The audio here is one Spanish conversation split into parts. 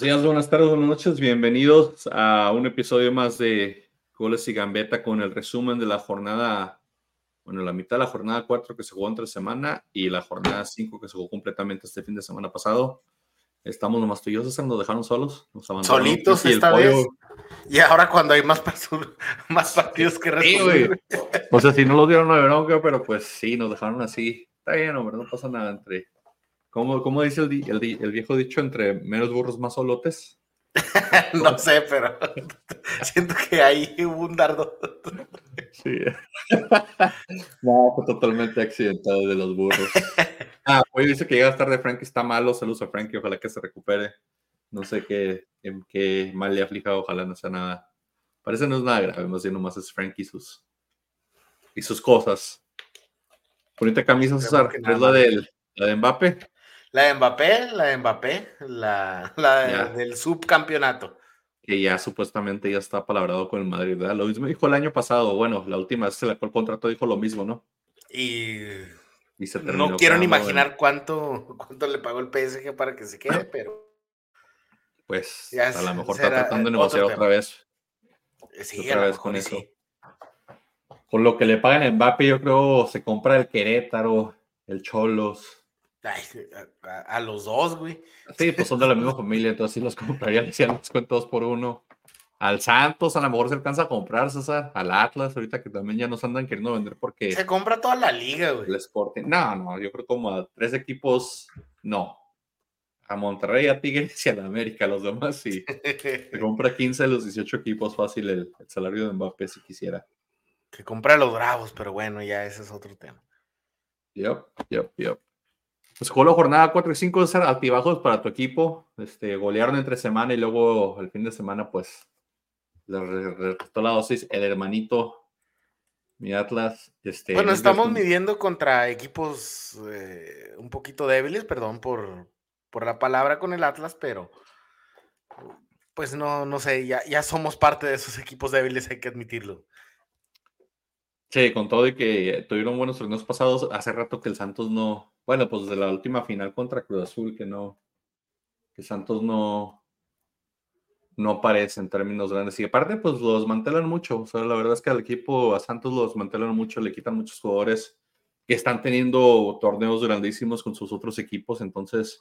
Buenos días, buenas tardes, buenas noches. Bienvenidos a un episodio más de Goles y Gambeta con el resumen de la jornada, bueno, la mitad de la jornada 4 que se jugó entre semana y la jornada 5 que se jugó completamente este fin de semana pasado. Estamos nomás tú y yo, nos dejaron solos. Solitos esta vez. Y ahora cuando hay más, más partidos que resolver. o sea, si no los dieron a bronca, pero pues sí, nos dejaron así. Está bien, hombre, no pasa nada entre ¿Cómo, dice el, viejo dicho entre menos burros más solotes? no sé, pero siento que ahí hubo un dardo. sí. no, fue totalmente accidentado de los burros. Ah, hoy dice que llega a estar de Frankie está malo. Saludos a Frankie, ojalá que se recupere. No sé qué, qué mal le aflija, ojalá no sea nada. Parece no es nada grave, más bien nomás es Frankie y sus, y sus cosas. Bonita camisa, César. Es la, del, la de Mbappé. La de Mbappé, la de Mbappé, la, del subcampeonato. Que ya supuestamente ya está palabrado con el Madrid, ¿verdad? Lo mismo dijo el año pasado, bueno, la última vez se le el contrato dijo lo mismo, ¿no? Y, no quiero ni imaginar cuánto, cuánto le pagó el PSG para que se quede, pero... Pues a lo mejor está tratando de negociar otra vez. Sí, otra vez con eso. Con lo que le pagan a Mbappé, yo creo se compra el Querétaro, el Cholos, a, los dos, güey. Sí, pues son de la misma familia, entonces sí los compraría, le hacían descuentos por uno. Al Santos a lo mejor se alcanza a comprar, César. Al Atlas, ahorita que también ya nos andan queriendo vender porque. Se compra toda la liga, güey. El Sporting. No, no, yo creo como a tres equipos, no. A Monterrey, a Tigres y a la América, los demás sí. se compra 15 de los 18 equipos fácil el, el salario de Mbappé si quisiera. Que compra a los Bravos, pero bueno, ya ese es otro tema. Yep, yep, yep. Pues jugó la jornada 4 y 5 ser altibajos para tu equipo. Este, golearon entre semana y luego el fin de semana, pues, le restó la dosis el hermanito, mi Atlas. Este, bueno, estamos midiendo contra equipos eh, un poquito débiles, perdón por, por la palabra con el Atlas, pero pues no, no sé, ya, ya somos parte de esos equipos débiles, hay que admitirlo. Sí, con todo y que tuvieron buenos torneos pasados, hace rato que el Santos no, bueno, pues de la última final contra Cruz Azul, que no, que Santos no, no aparece en términos grandes. Y aparte, pues los mantelan mucho. O sea, la verdad es que al equipo, a Santos los mantelan mucho, le quitan muchos jugadores que están teniendo torneos grandísimos con sus otros equipos. Entonces,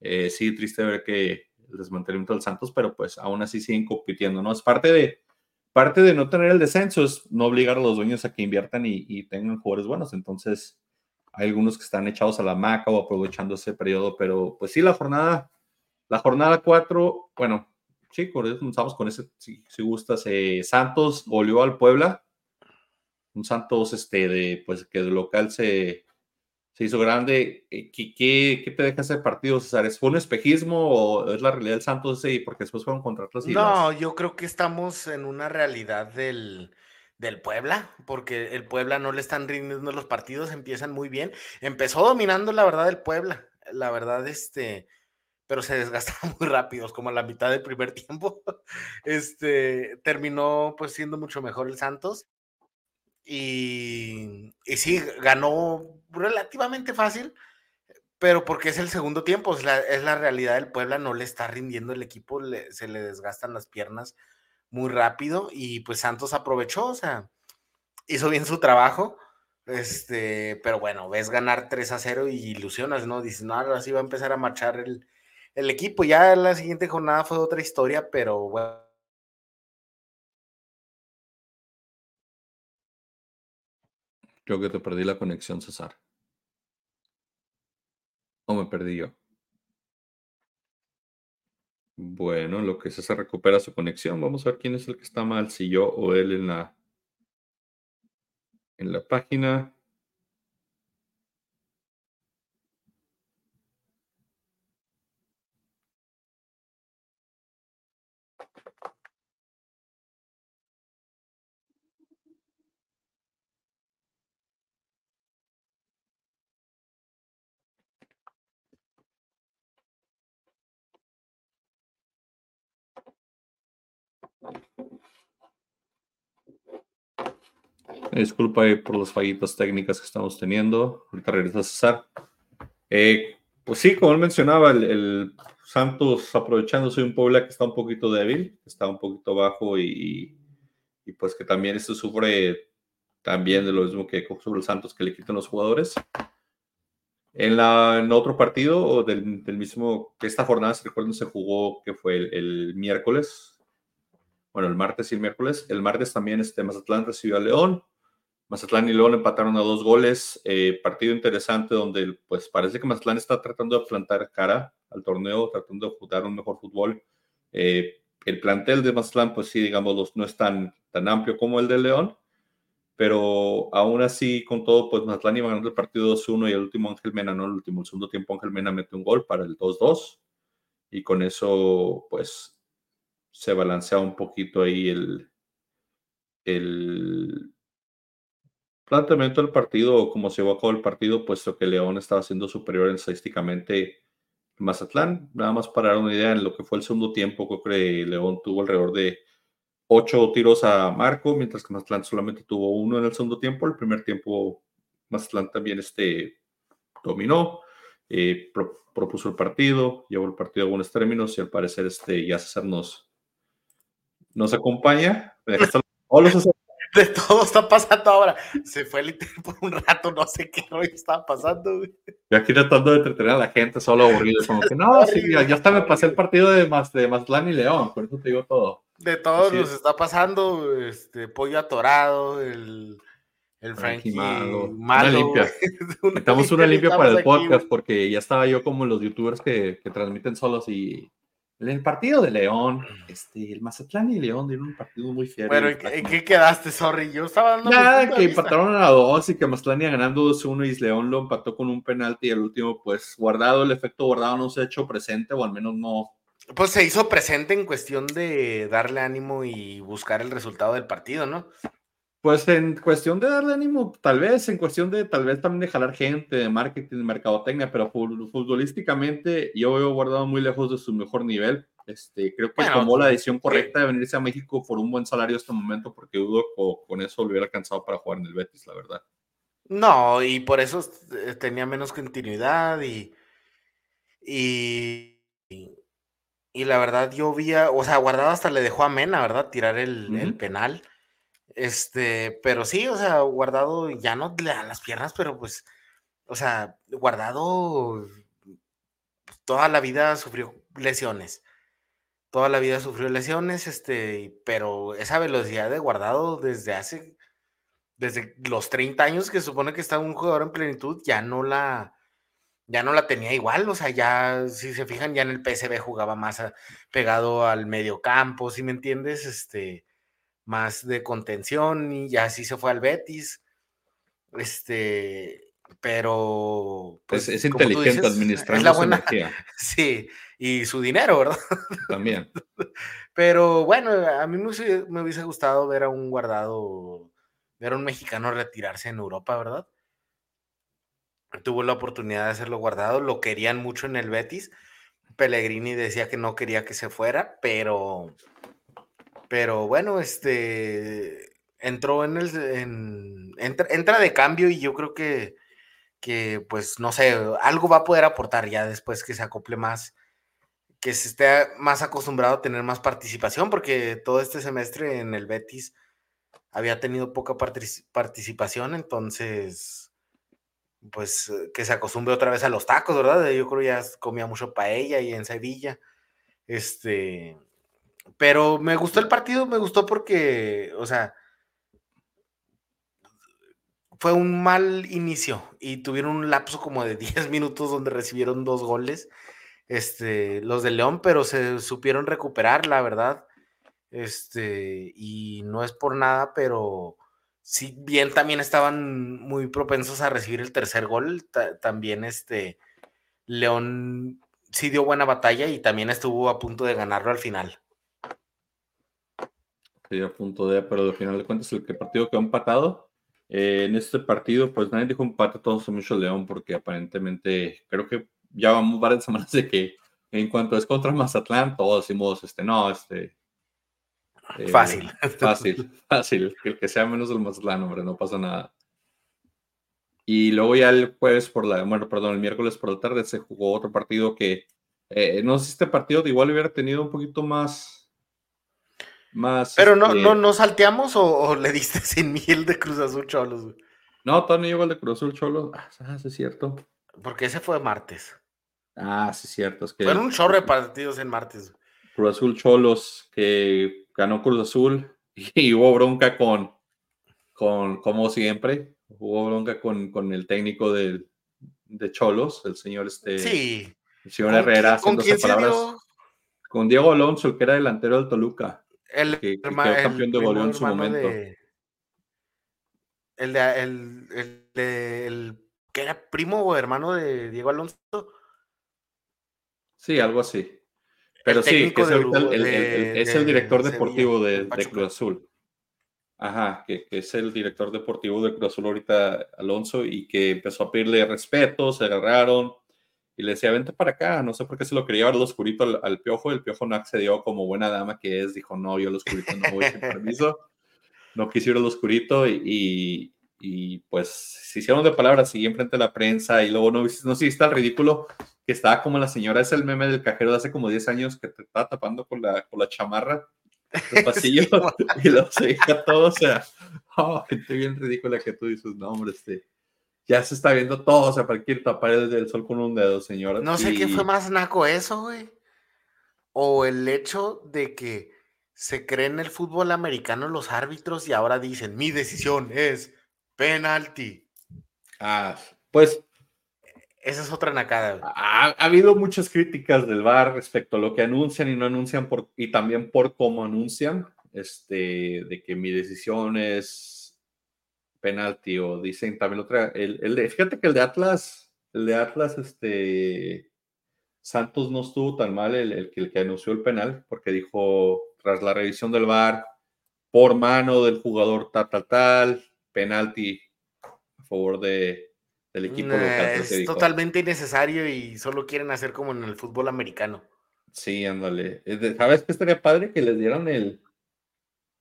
eh, sí, triste ver que el desmantelamiento del Santos, pero pues aún así siguen compitiendo, ¿no? Es parte de, parte de no tener el descenso, es no obligar a los dueños a que inviertan y, y tengan jugadores buenos. Entonces, hay algunos que están echados a la maca o aprovechando ese periodo, pero pues sí, la jornada, la jornada 4, bueno, sí, comenzamos con ese, si, gustas, eh, Santos volvió al Puebla, un Santos este, de, pues que de local se, se hizo grande. Eh, ¿Qué, qué, te deja ese partido, César? ¿Es un espejismo o es la realidad del Santos? Sí, porque después fueron contra otros. No, yo creo que estamos en una realidad del del Puebla, porque el Puebla no le están rindiendo los partidos, empiezan muy bien. Empezó dominando la verdad el Puebla, la verdad, este, pero se desgastaron muy rápidos, como a la mitad del primer tiempo. Este, terminó pues siendo mucho mejor el Santos. Y, y sí, ganó relativamente fácil, pero porque es el segundo tiempo, es la, es la realidad del Puebla, no le está rindiendo el equipo, se le desgastan las piernas muy rápido y pues Santos aprovechó, o sea, hizo bien su trabajo. Este, pero bueno, ves ganar 3 a 0 y ilusionas, ¿no? Dices, no, ahora sí va a empezar a marchar el, el equipo. Ya la siguiente jornada fue otra historia, pero bueno. Creo que te perdí la conexión, César. ¿O me perdí yo? Bueno, lo que se recupera su conexión. Vamos a ver quién es el que está mal, si yo o él en la, en la página. Disculpa por las fallitas técnicas que estamos teniendo. Ahorita regresa César. Eh, pues sí, como él mencionaba, el, Santos aprovechándose de un Puebla que está un poquito débil, está un poquito bajo y, y pues que también esto sufre también de lo mismo que sobre el Santos que le quitan los jugadores. En, la, en otro partido del, del, mismo, esta jornada, se recuerdan, se jugó que fue el, miércoles, bueno, el martes y el miércoles. El martes también este, Mazatlán recibió a León. Mazatlán y León empataron a dos goles. Eh, partido interesante donde pues parece que Mazatlán está tratando de plantar cara al torneo, tratando de jugar un mejor fútbol. Eh, el plantel de Mazatlán, pues sí, digamos, no es tan, tan amplio como el de León, pero aún así, con todo, pues Mazatlán iba ganando el partido 2-1 y el último Ángel Mena, ¿no? El último, el segundo tiempo Ángel Mena mete un gol para el 2-2 y con eso, pues, se balancea un poquito ahí el, el planteamiento del partido, como se llevó a cabo el partido, puesto que León estaba siendo superior estadísticamente Mazatlán. Nada más para dar una idea, en lo que fue el segundo tiempo, creo que León tuvo alrededor de ocho tiros a Marco, mientras que Mazatlán solamente tuvo uno en el segundo tiempo. El primer tiempo, Mazatlán también este, dominó, eh, propuso el partido, llevó el partido a buenos términos y al parecer este, ya César nos, nos acompaña. de todo está pasando ahora. Se fue literal por un rato, no sé qué hoy está pasando. Yo aquí tratando de entretener a la gente, solo aburrido. Como que no, sí, ya, ya hasta me pasé el partido de, de Mazatlán y León, por eso te digo todo. De todos nos está pasando, este, pollo atorado, el, el Frankie, malo. Una limpia. Necesitamos una limpia para el podcast porque ya estaba yo como los youtubers que, que transmiten solos y el partido de León, este, el Mazatlán y León dieron un partido muy fiel. Bueno, ¿en qué, quedaste, sorry? Yo estaba dando. Nada, que empataron a dos y que Mazatlán iba ganando 2-1 y León lo empató con un penalti y el último, pues guardado, el efecto guardado no se ha hecho presente o al menos no, pues se hizo presente en cuestión de darle ánimo y buscar el resultado del partido, ¿no? Pues en cuestión de darle ánimo, tal vez, en cuestión de tal vez también de jalar gente, de marketing, de mercadotecnia, pero futbolísticamente yo veo guardado muy lejos de su mejor nivel. Este, creo que tomó la decisión correcta de venirse a México por un buen salario este momento, porque dudo que con eso lo hubiera alcanzado para jugar en el Betis, la verdad. No, y por eso eh, tenía menos continuidad y, y y la verdad, yo vi, o sea, Guardado hasta le dejó a Mena, ¿verdad? Tirar el, penal. Este, pero sí, o sea, Guardado ya no le dan las piernas, pero pues, o sea, Guardado toda la vida sufrió lesiones. Toda la vida sufrió lesiones, este, pero esa velocidad de Guardado desde hace, desde los 30 años que supone que está un jugador en plenitud, ya no la, ya no la tenía igual, o sea, ya, si se fijan, ya en el PSV jugaba más pegado al medio campo, si me entiendes, este, más de contención y ya así se fue al Betis, este, pero... Pues, es, inteligente administrar es la buena, sí, y su dinero, ¿verdad? También. pero bueno, a mí me hubiese gustado ver a un guardado, ver a un mexicano retirarse en Europa, ¿verdad? tuvo la oportunidad de hacerlo guardado, lo querían mucho en el Betis. Pellegrini decía que no quería que se fuera, pero, pero bueno, este entró en el entra, de cambio y yo creo que, que, pues no sé, algo va a poder aportar ya después que se acople más, que se esté más acostumbrado a tener más participación, porque todo este semestre en el Betis había tenido poca participación, entonces pues eh, que se acostumbre otra vez a los tacos, ¿verdad? Yo creo ya comía mucho paella y en Sevilla. Este, pero me gustó el partido, me gustó porque, o sea, fue un mal inicio y tuvieron un lapso como de 10 minutos donde recibieron dos goles, este, los de León, pero se supieron recuperar, la verdad. Este, y no es por nada, pero si bien también estaban muy propensos a recibir el tercer gol, también este León sí dio buena batalla y también estuvo a punto de ganarlo al final. Sí, a punto de, pero al final de cuentas el que partido quedó empatado. Eh, en este partido, pues nadie dijo empate, todos mucho León, porque aparentemente creo que ya vamos varias semanas de que en cuanto es contra Mazatlán, todos decimos, este, no, este, eh, fácil. Fácil, fácil. El que sea menos del Mazatlán, hombre, no pasa nada. Y luego ya el jueves por la, bueno, perdón, el miércoles por la tarde se jugó otro partido que Eh, no sé si este partido igual hubiera tenido un poquito más. Más Pero no, este no, no salteamos o, o le diste sin miel de Cruz Azul Cholos, güey? No, todavía no llegó el de Cruz Azul Cholo. Ah, ah, sí es cierto. Porque ese fue martes. Ah, sí es cierto. Es que Fueron un chorro de partidos en martes. Cruz Azul Cholos, que ganó Cruz Azul y hubo bronca con, con como siempre, hubo bronca con, con el técnico del- de Cholos, el señor este, Sí. el señor ¿Con Herrera, qui- ¿Con quién se palabras dio? con Diego Alonso, el que era delantero del Toluca. El, que- campeón de goleo en su momento. de- el de el, el, de- el- que era primo o hermano de Diego Alonso. Sí, algo así. Pero sí, que es, el, es director deportivo de de. Cruz Azul. Ajá, que, que es el director deportivo de Cruz Azul ahorita, Alonso, y que empezó a pedirle respeto, se agarraron y le decía, vente para acá, no sé por qué se lo quería llevar al oscurito al, al piojo, el piojo no accedió como buena dama que es, dijo, no, yo al oscurito no voy sin permiso, no quise ir al oscurito y, y, y, pues se hicieron de palabras, seguí enfrente de la prensa y luego no, no sé si está el ridículo que estaba como la señora, es el meme del cajero de hace como 10 años que te estaba tapando con la, con la chamarra el pasillo Sí, y luego se deja todo, o sea, oh, gente bien ridícula que tú dices, no, hombre, este, ya se está viendo todo, o sea, para que tapar el del sol con un dedo, señora. No sé qué fue más naco eso, güey. O el hecho de que se cree en el fútbol americano los árbitros y ahora dicen, mi decisión es penalti. Ah, pues Esa es otra nacada, güey. ha, ha habido muchas críticas del VAR respecto a lo que anuncian y no anuncian por, y también por cómo anuncian, este, de que mi decisión es penalti o dicen también otra, el, el de- fíjate que el de Atlas, el de Atlas, este, Santos no estuvo tan mal el, el que, el que anunció el penal, porque dijo, tras la revisión del VAR, por mano del jugador tal, tal, tal, penalti a favor de, del equipo Nah, local. es dijo. totalmente innecesario y solo quieren hacer como en el fútbol americano. Sí, ándale. De- ¿Sabes qué estaría padre? Que les dieran el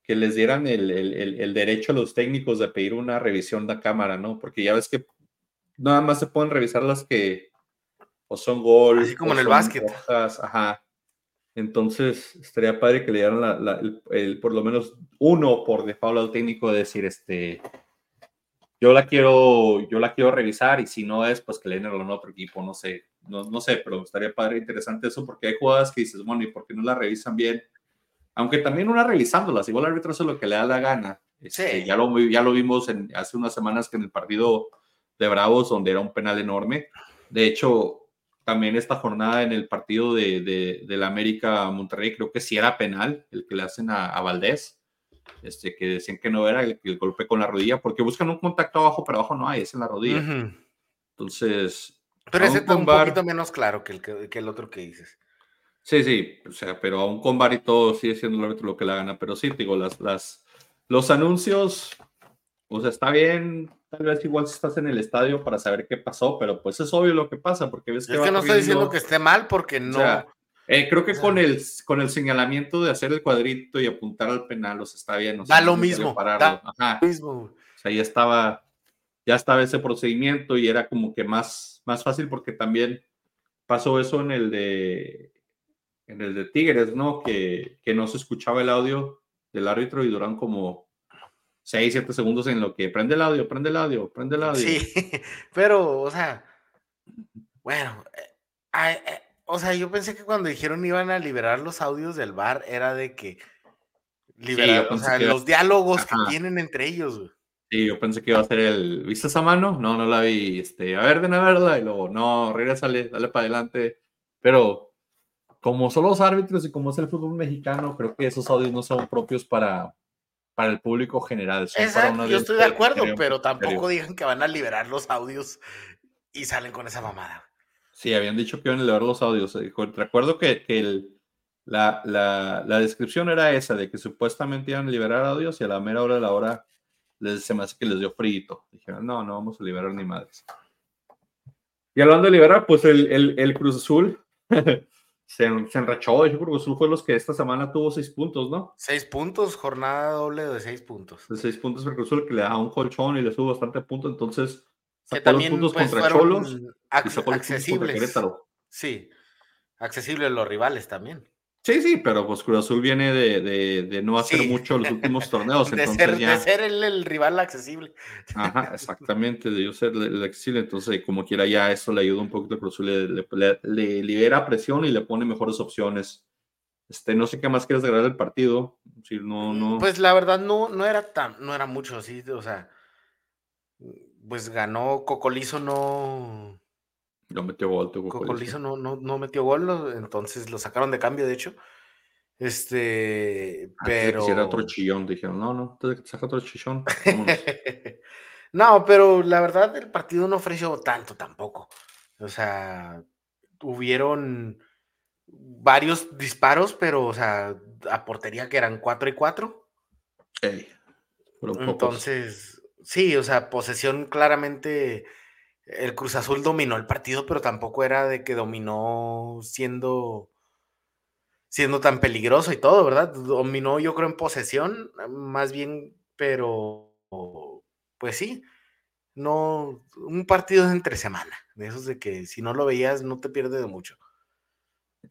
que les dieran el, el- el- derecho a los técnicos de pedir una revisión de cámara, ¿no? Porque ya ves que nada más se pueden revisar las que o son gol, Así como en el básquet. rojas, ajá. Entonces, estaría padre que le dieran la- la- el, el- por lo menos uno por default al técnico de decir, este, yo la quiero, yo la quiero revisar y si no es, pues que le den a otro equipo, no sé, no, no sé, pero estaría padre, interesante eso porque hay jugadas que dices, bueno, ¿y por qué no la revisan bien? Aunque también una revisándolas, igual el árbitro hace lo que le da la gana. Este, Sí. ya, lo, ya lo vimos en, hace unas semanas que en el partido de Bravos, donde era un penal enorme. De hecho, también esta jornada en el partido de, de, del América Monterrey, creo que sí era penal el que le hacen a, a Valdés, este, que decían que no era el, el golpe con la rodilla, porque buscan un contacto abajo, pero abajo no hay, es en la rodilla. Ujú. Entonces, Pero ese está un VAR- poquito menos claro que el, que, que el otro que dices. Sí, sí, o sea, pero aún con VAR y todo sigue siendo el árbitro lo que la gana. Pero sí, digo, las, las, los anuncios, o sea, está bien, tal vez igual si estás en el estadio para saber qué pasó, pero pues es obvio lo que pasa, porque ves que Es va que no estoy diciendo que esté mal porque O no. sea, eh, creo que o sea- con el, con el señalamiento de hacer el cuadrito y apuntar al penal, o sea, está bien. o sea, Da lo no mismo, pararlo. Ajá. mismo. O sea, ya estaba, ya estaba ese procedimiento y era como que más, más fácil porque también pasó eso en el de, en el de Tigres, ¿no? Que, que no se escuchaba el audio del árbitro y duran como 6, 7 segundos en lo que prende el audio, prende el audio, prende el audio. Sí, pero, o sea, bueno, eh, eh, o sea, yo pensé que cuando dijeron iban a liberar los audios del bar era de que liberar, o pensé sea, que iba- los diálogos que Ajá. tienen entre ellos, güey. Sí, yo pensé que iba a ser el, ¿viste esa mano? No, no la vi, este, a ver, ven a verla, y luego, no, regrésale, dale para adelante, pero como son los árbitros y como es el fútbol mexicano, creo que esos audios no son propios para, para el público general. Exacto, yo estoy de acuerdo, pero tampoco digan que van a liberar los audios y salen con esa mamada. Sí, habían dicho que iban a elevar los audios. eh, Recuerdo que, que el- la, la, la descripción era esa, de que supuestamente iban a liberar audios y a la mera hora de la hora les, se me hace que les dio frío. Dijeron, no, no vamos a liberar ni madres. Y hablando de liberar, pues el, el, el Cruz Azul se, se enrachó. El Cruz Azul fue los que esta semana tuvo seis puntos, ¿no? Seis puntos, jornada doble de seis puntos. De seis puntos para el Cruz Azul, que le da un colchón y le sube bastante puntos. Entonces, Que sacó los también puntos pues, contra Cholos y ac- sacó los puntos contra accesibles. Querétaro. Sí. accesible los rivales también. Sí, sí, pero pues Cruz Azul viene de, no hacer mucho los últimos torneos. de, entonces ser, ya... de ser el, rival accesible. Ajá, exactamente, de yo ser el, accesible. Entonces, como quiera, ya eso le ayuda un poquito a Cruz Azul, le, libera presión y le pone mejores opciones. Este, no sé qué más quieres agregar del partido. Si no, no... Pues la verdad no, no era tan, no era mucho, sí, o sea, pues ganó Cocolizo, no. No metió gol, Cocolizo no, no, no metió gol, entonces lo sacaron de cambio, de hecho. Este, pero. Si era otro chillón, dijeron, no, no, saca otro chillón. no, pero la verdad, el partido no ofreció tanto tampoco. O sea, hubieron varios disparos, pero, o sea, a portería que eran 4 y 4. Entonces, sí, o sea, posesión claramente. El Cruz Azul dominó el partido, pero tampoco era de que dominó siendo siendo tan peligroso y todo, ¿verdad? Dominó yo creo en posesión, más bien, pero pues sí, no, un partido de entre semana, de esos de que si no lo veías no te pierdes de mucho.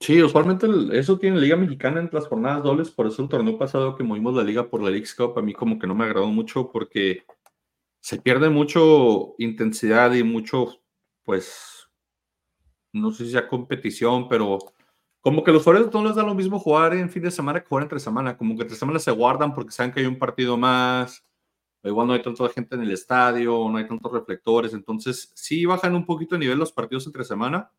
Sí, usualmente eso tiene Liga Mexicana en las jornadas dobles, por eso el torneo pasado que movimos la liga por la League Cup, a mí como que no me agradó mucho porque se pierde mucho intensidad y mucho, pues, no sé si sea competición, pero como que los jugadores no les da lo mismo jugar en fin de semana que jugar entre semana, como que entre semana se guardan porque saben que hay un partido más, igual no hay tanta gente en el estadio, no hay tantos reflectores, entonces sí bajan un poquito de nivel los partidos entre semana,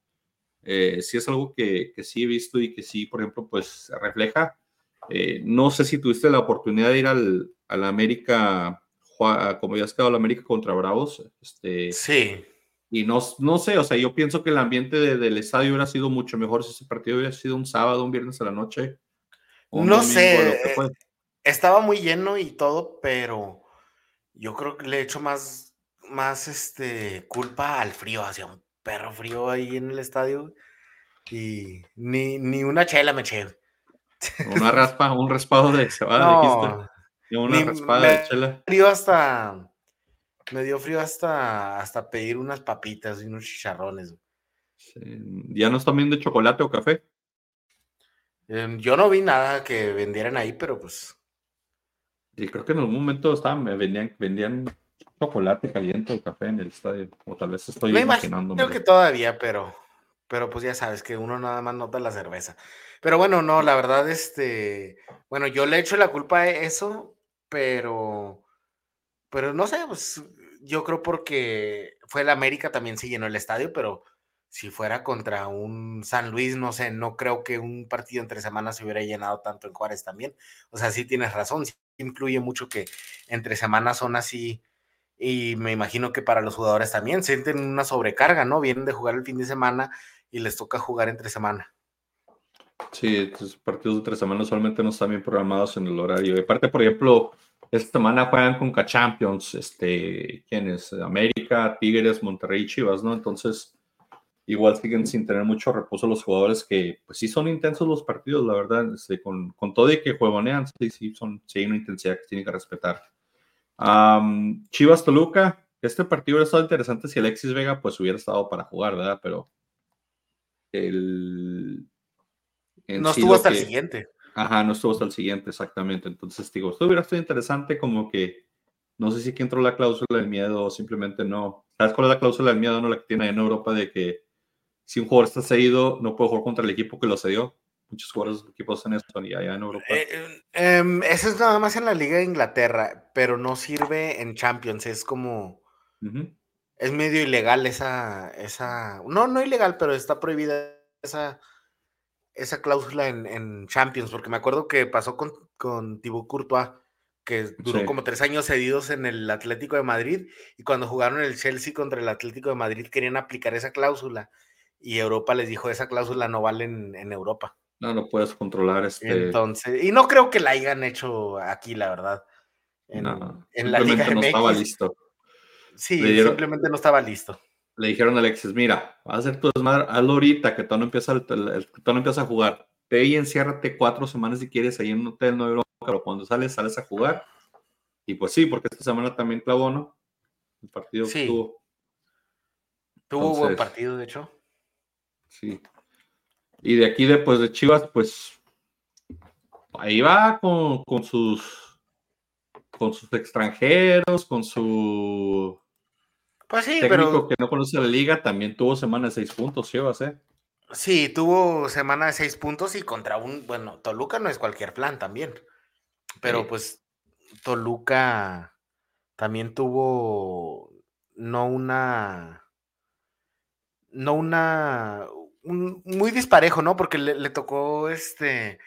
eh, sí es algo que, que, sí he visto y que sí, por ejemplo, pues refleja. Eh, no sé si tuviste la oportunidad de ir al, al América, como ya has quedado el América contra Bravos. Este, sí. Y no, no sé, o sea, yo pienso que el ambiente del estadio hubiera sido mucho mejor si ese partido hubiera sido un sábado, un viernes a la noche. No sé, estaba muy lleno y todo, pero yo creo que le he hecho más, más este, culpa al frío, hacia un perro frío ahí en el estadio. Y ni, ni una chela me eché. Una raspa, un raspado de cebada, no. Una raspada de chela. Frío hasta me dio frío hasta, hasta pedir unas papitas y unos chicharrones. ¿Ya no están viendo chocolate o café? Em, yo no vi nada que vendieran ahí, pero pues. Sí, creo que en algún momento estaban, vendían, vendían chocolate caliente o café en el estadio. O tal vez estoy me imaginando. Creo que todavía, pero, pero pues ya sabes que uno nada más nota la cerveza. Pero bueno, no, la verdad, este, bueno, yo le echo la culpa a eso, pero, pero no sé, pues yo creo porque fue el América también se llenó el estadio, pero si fuera contra un San Luis, no sé, no creo que un partido entre semanas se hubiera llenado tanto en Juárez también. O sea, sí tienes razón, sí incluye mucho que entre semanas son así y me imagino que para los jugadores también sienten una sobrecarga, ¿no? Vienen de jugar el fin de semana y les toca jugar entre semana. Sí, los partidos de entre semanas solamente no están bien programados en el horario. Y aparte, por ejemplo, esta semana juegan con K-Champions, este, ¿quiénes? América, Tigres, Monterrey, Chivas, ¿no? Entonces, igual siguen sin tener mucho reposo los jugadores que, pues sí son intensos los partidos, la verdad, este, con, con, todo y que juegonean, sí, sí, son, sí hay una intensidad que tienen que respetar. Chivas Toluca, este partido hubiera estado interesante si Alexis Vega pues hubiera estado para jugar, ¿verdad? Pero el... No estuvo hasta el siguiente. Ajá, no estuvo hasta el siguiente, exactamente. Entonces, digo, esto hubiera sido interesante como que, no sé si aquí entró la cláusula del miedo o simplemente no. ¿Sabes cuál es la cláusula del miedo? No la que tiene en Europa de que si un jugador está cedido, no puede jugar contra el equipo que lo cedió. Muchos jugadores de equipos en eso y allá en Europa. Eh, em, eso es nada más en la Liga de Inglaterra, pero no sirve en Champions. Es como. Es medio ilegal esa, esa. No, no ilegal, pero está prohibida esa esa cláusula en, Champions, porque me acuerdo que pasó con, con Thibaut Courtois, que duró como tres años cedidos en el Atlético de Madrid, y cuando jugaron el Chelsea contra el Atlético de Madrid querían aplicar esa cláusula, y Europa les dijo, esa cláusula no vale en, Europa. No, no puedes controlar este... Entonces, y no creo que la hayan hecho aquí, la verdad. En, en la Liga no estaba listo. Sí, simplemente no estaba listo le dijeron a Alexis, mira, vas a hacer tu desmadre, hazlo ahorita, que tú no empieza, no empieza a jugar. Ve y enciérrate cuatro semanas si quieres ahí en un hotel, no pero cuando sales, sales a jugar. Y pues sí, porque esta semana también clavó, ¿no? El partido sí. tuvo. Tuvo buen partido, de hecho. Sí. Y de aquí, después de Chivas, pues ahí va con, con sus con sus extranjeros, con su pues sí, técnico pero... que no conoce la liga, también tuvo semana de seis puntos, Chivas, ¿eh? Sí, tuvo semana de seis puntos y contra un, bueno, Toluca no es cualquier plan también, pero pues Toluca también tuvo no una, no una, muy disparejo, ¿no? Porque le, tocó este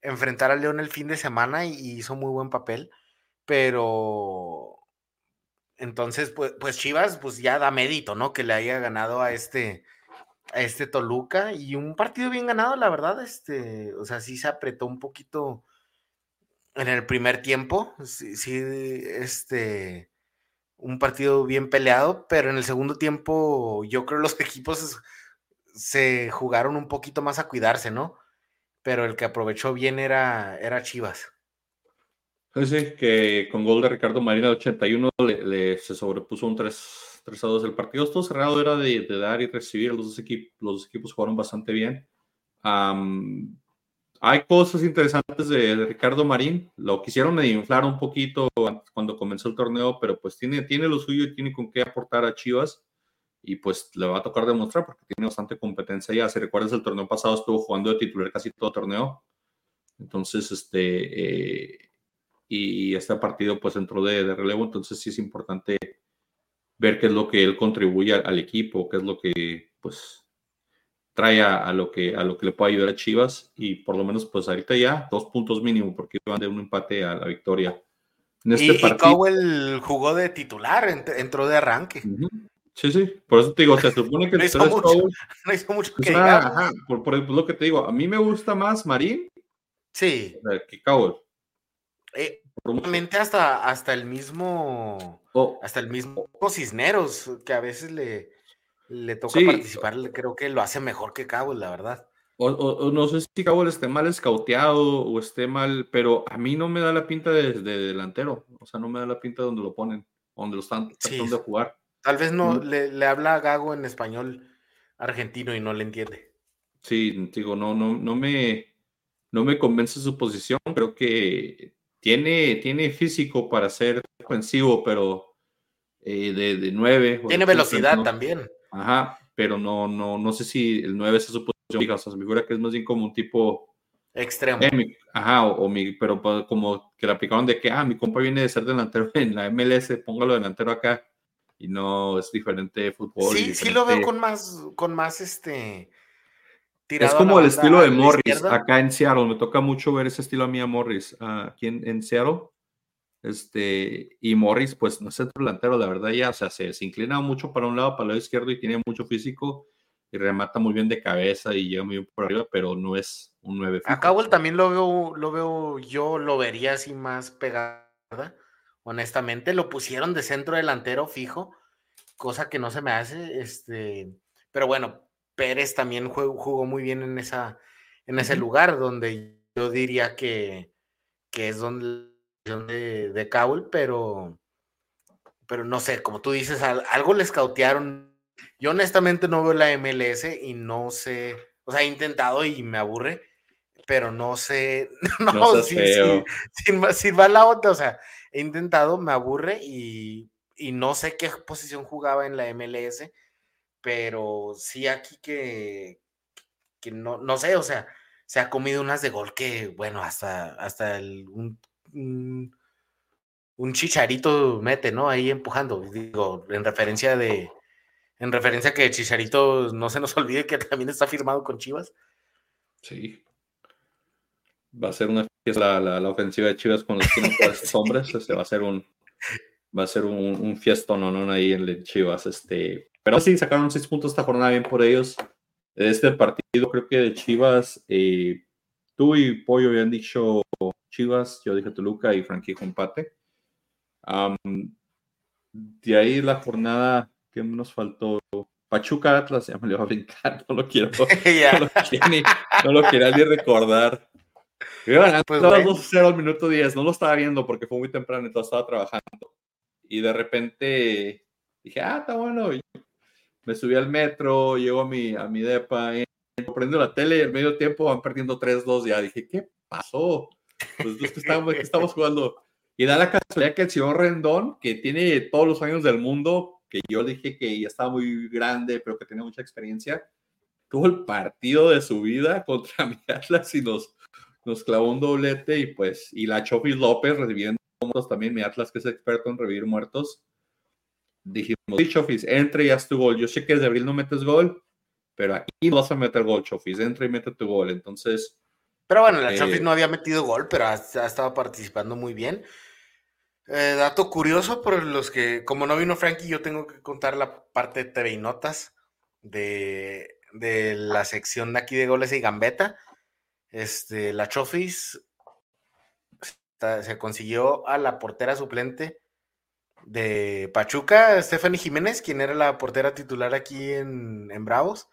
enfrentar a León el fin de semana y, hizo muy buen papel, pero entonces, pues, pues, Chivas, pues ya da mérito, ¿no? Que le haya ganado a este, a este Toluca y un partido bien ganado, la verdad, este, o sea, sí se apretó un poquito en el primer tiempo, sí, este, un partido bien peleado, pero en el segundo tiempo yo creo los equipos se jugaron un poquito más a cuidarse, ¿no? Pero el que aprovechó bien era, era Chivas. Sí, que con gol de Ricardo Marina 81 le, se sobrepuso un 3, 3 a 2. El partido estuvo cerrado, era de, dar y recibir. Los dos, equipos, los dos equipos jugaron bastante bien. hay cosas interesantes de, Ricardo Marín. Lo quisieron inflar un poquito cuando comenzó el torneo, pero pues tiene, tiene lo suyo y tiene con qué aportar a Chivas. Y pues le va a tocar demostrar porque tiene bastante competencia ya. Si recuerdas, el torneo pasado estuvo jugando de titular casi todo el torneo. Entonces, este. Eh, y este partido pues entró de, relevo, entonces sí es importante ver qué es lo que él contribuye al, equipo, qué es lo que pues trae a, lo que a lo que le puede ayudar a Chivas y por lo menos pues ahorita ya dos puntos mínimo porque van de un empate a la victoria. En este y, partido, Cowell jugó de titular, entró de arranque. Sí, sí, por eso te digo, se supone que no, hizo mucho, no hizo mucho que ajá, por, por, lo que te digo, a mí me gusta más Marín sí. que Cowell. Eh, hasta, hasta el mismo oh. hasta el mismo Cisneros, que a veces le, le toca participar, creo que lo hace mejor que Cabo, la verdad. O, no sé si Cabo esté mal escauteado o esté mal, pero a mí no me da la pinta de, delantero, o sea, no me da la pinta donde lo ponen, donde lo están tratando de jugar. Tal vez no, mm. le, le, habla a Gago en español argentino y no le entiende. Sí, digo, no, no, no me, no me convence su posición, creo que tiene, tiene físico para ser ofensivo, pero eh, de, de 9. Tiene velocidad también. Ajá, pero no, no, no sé si el 9 es su posición O sea, se me figura que es más bien como un tipo extremo. ajá, o, mi, pero pues, como que la aplicaron de que, ah, mi compa viene de ser delantero en la MLS, póngalo delantero acá. Y no es diferente de fútbol. Sí, sí lo veo con más, con más este es como el estilo de Morris acá en Seattle. Me toca mucho ver ese estilo a mí a Morris aquí en, Seattle. Este, y Morris, pues no es centro delantero, la verdad, ya, o sea, se, se, inclina mucho para un lado, para el lado izquierdo y tiene mucho físico y remata muy bien de cabeza y llega muy bien por arriba, pero no es un 9. Acá también lo veo, lo veo, yo lo vería así más pegada, honestamente. Lo pusieron de centro delantero fijo, cosa que no se me hace, este, pero bueno, Pérez también jugó, muy bien en, esa, en ese lugar donde yo diría que, es donde de, de pero, pero no sé, como tú dices, algo le escautearon. Yo honestamente no veo la MLS y no sé, o sea, he intentado y me aburre, pero no sé, no, si, si, va la otra, o sea, he intentado, me aburre y, y no sé qué posición jugaba en la MLS pero sí aquí que, que no, no sé, o sea, se ha comido unas de gol que, bueno, hasta, hasta el, un, un, chicharito mete, ¿no? Ahí empujando, digo, en referencia de, en referencia que Chicharito, no se nos olvide que también está firmado con Chivas. Sí. Va a ser una fiesta la, la, ofensiva de Chivas con los hombres, este, va a ser un va a ser un, un fiestón ¿no? ahí en Chivas, este, pero sí, sacaron seis puntos esta jornada, bien por ellos. Este partido, creo que de Chivas, eh, tú y Pollo habían dicho Chivas, yo dije Toluca y Frankie empate. de ahí la jornada que nos faltó. Pachuca Atlas, ya me lo va a brincar, no lo quiero, no, lo quiero no lo ni recordar. pues 2-0 al minuto 10, no lo estaba viendo porque fue muy temprano y todo estaba trabajando. Y de repente dije, ah, está bueno me subí al metro, llego a mi, a mi depa, prendo la tele y al medio tiempo van perdiendo 3-2 ya. Dije, ¿qué pasó? Pues que estamos, que estamos jugando. Y da la casualidad que el señor Rendón, que tiene todos los años del mundo, que yo dije que ya estaba muy grande, pero que tenía mucha experiencia, tuvo el partido de su vida contra mi Atlas y nos, nos clavó un doblete y pues, y la Chofis López reviviendo también, mi Atlas que es experto en revivir muertos. Dijimos, sí, Chofis, entre y haz tu gol. Yo sé que desde abril no metes gol, pero aquí no vas a meter gol, Chofis, entra y mete tu gol. Entonces... Pero bueno, la Chofis eh, no había metido gol, pero ha, estado participando muy bien. Eh, dato curioso por los que, como no vino Frankie, yo tengo que contar la parte de TV y Notas de de la sección de aquí de goles y gambeta. Este, la Chofis se consiguió a la portera suplente de Pachuca, Stephanie Jiménez, quien era la portera titular aquí en, en Bravos.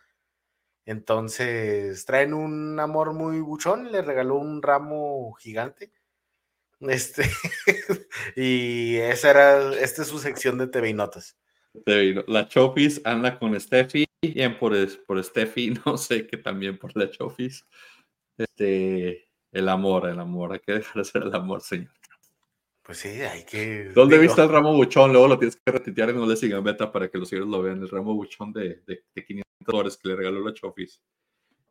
Entonces traen un amor muy buchón, le regaló un ramo gigante. Este, y esa era, esta es su sección de TV y Notas. La Chofis anda con Steffi, bien por, por Steffi, no sé qué también por la Chofis. Este, el amor, el amor, hay que dejar de ser el amor, señor. Pues sí, hay que. ¿Dónde viste el ramo buchón? Luego lo tienes que retitear en le sigan beta para que los señores lo vean. El ramo buchón de, de, 500 dólares que le regaló la Chofis.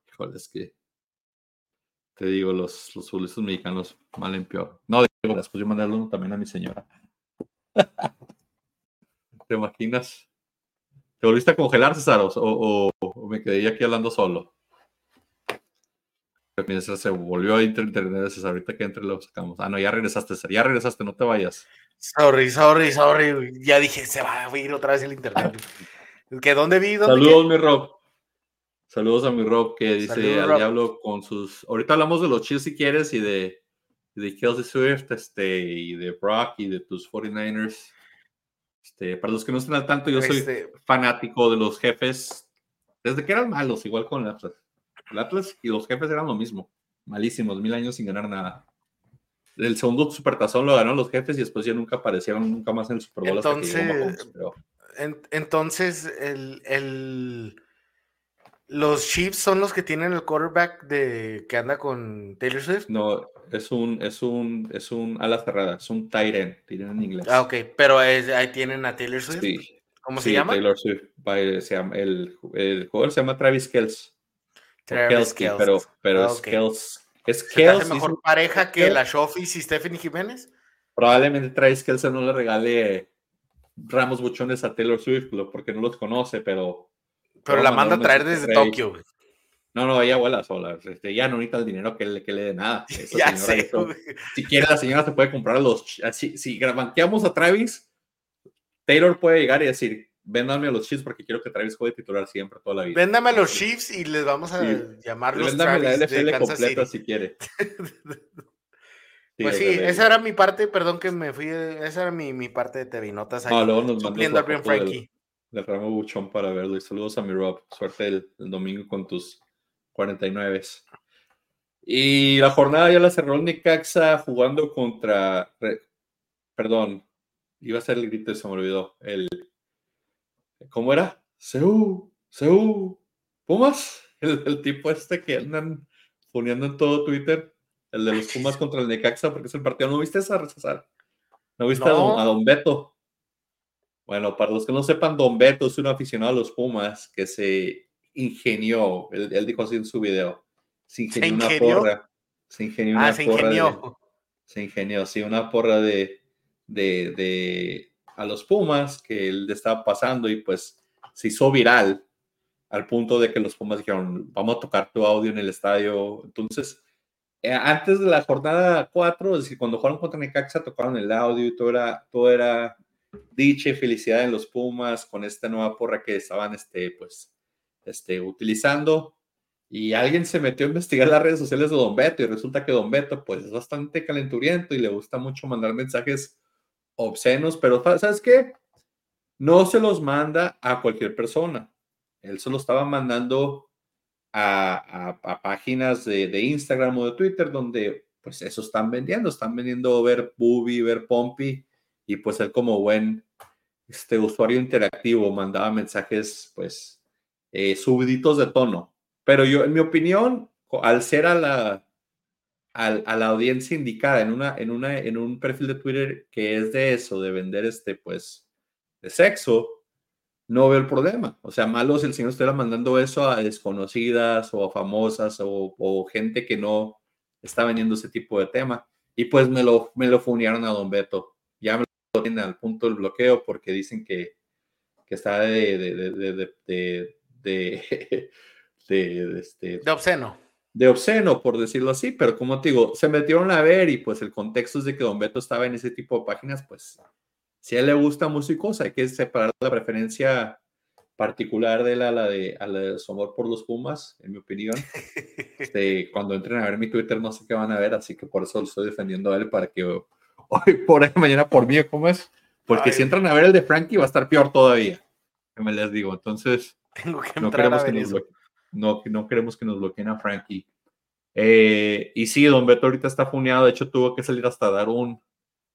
Híjole, es que. Te digo, los, los futbolistas mexicanos mal en peor. No, digo, después yo mandarle uno también a mi señora. ¿Te imaginas? ¿Te volviste a congelar, César? ¿O, me quedé aquí hablando solo? Mientras se volvió a internet, ahorita que entre lo sacamos. Ah, no, ya regresaste. Ya regresaste, no te vayas. Sorry, sorry, sorry. Ya dije, se va a ir otra vez el internet. ¿Que dónde vi? Saludos, mi Rob. Saludos a mi Rob que dice al diablo con sus. Ahorita hablamos de los Chiefs si quieres y de, de Kelsey Swift este, y de Brock y de tus 49ers. Este, para los que no estén al tanto, yo soy este fanático de los jefes desde que eran malos, igual con Atlas. El Atlas y los jefes eran lo mismo, malísimos, mil años sin ganar nada. El segundo supertazón lo ganó los jefes y después ya nunca aparecieron nunca más en el Super Bowl. Entonces, entonces el, el, los Chiefs son los que tienen el quarterback de que anda con Taylor Swift. No, es un, es un, es un ala cerrada, es un end, en inglés. Ah, ok, pero ahí tienen a Taylor Swift. Sí. ¿Cómo se llama? Taylor Swift. Se llama, el, el, jugador se llama Travis Kells. Kells. Pero, pero es Kells. Es mejor pareja que la Shofis y Stephanie Jiménez? Probablemente Travis Kells no le regale ramos buchones a Taylor Swift porque no los conoce, pero. Pero la manda a traer desde Tokio. No, no, ella vuela sola. Este, ya no necesita el dinero que le, que le dé nada. ya sé, si quiere, la señora se puede comprar los. Si, si banqueamos a Travis, Taylor puede llegar y decir: Véndame a los Chiefs porque quiero que Travis juegue titular siempre, toda la vida. Véndame a los Chiefs y les vamos a llamar los Véndame la NFL completa si quiere. pues sí, esa era mi parte, perdón que me fui, esa era mi, mi parte de TV Notas. Ahí, no, luego nos mandó a Frankie. Del, ramo buchón para verlo y saludos a mi Rob. Suerte el domingo con tus 49. Y la jornada ya la cerró el Necaxa jugando contra. Perdón, iba a ser el grito y se me olvidó. El, ¿Cómo era? Seú, Seú, Pumas. El, tipo este que andan poniendo en todo Twitter. El de los Pumas contra el Necaxa, porque es el partido. ¿No viste esa, César? ¿No viste A, don, Beto? Bueno, para los que no sepan, Don Beto es un aficionado a los Pumas que se ingenió, él, dijo así en su video, se ingenió, una porra. Se ingenió ah, una se porra. Ingenió. se ingenió, sí, una porra de, de, de, a los Pumas que él estaba pasando y pues se hizo viral al punto de que los Pumas dijeron, vamos a tocar tu audio en el estadio. Entonces, eh, antes de la jornada 4, es decir, cuando jugaron contra Necaxa, tocaron el audio y todo era, todo era dicha y felicidad en los Pumas con esta nueva porra que estaban, este, pues, este, utilizando y alguien se metió a investigar las redes sociales de Don Beto y resulta que Don Beto pues es bastante calenturiento y le gusta mucho mandar mensajes obscenos, pero ¿sabes qué? No se los manda a cualquier persona. Él se lo estaba mandando a, páginas de, Instagram o de Twitter donde pues eso están vendiendo, están vendiendo ver Bubi, ver Pompi y pues él como buen este usuario interactivo mandaba mensajes pues eh, de tono. Pero yo, en mi opinión, al ser a la, a, la audiencia indicada en, una, en, una, en un perfil de Twitter que es de eso, de vender este, pues, de sexo, no veo el problema. O sea, malo si el señor estuviera mandando eso a desconocidas o a famosas o, gente que no está vendiendo ese tipo de tema. Y pues me lo, me lo a Don Beto. Ya me lo tienen al punto del bloqueo porque dicen que, que está de, de, de, de, de, este, de obsceno de obsceno, por decirlo así, pero como te digo, se metieron a ver y pues el contexto es de que Don Beto estaba en ese tipo de páginas, pues si a él le gusta músicos, hay que separar la preferencia particular de la, la de, a la de su amor por los Pumas, en mi opinión. Este, cuando entren a ver mi Twitter no sé qué van a ver, así que por eso lo estoy defendiendo a él para que hoy por ahí, mañana por mí, ¿cómo es? Porque si entran a ver el de Frankie va a estar peor todavía, que me les digo. Entonces, Tengo que no queremos que nos no, no queremos que nos bloqueen a Frankie. Eh, y sí, Don Beto ahorita está funeado, de hecho tuvo que salir hasta dar un,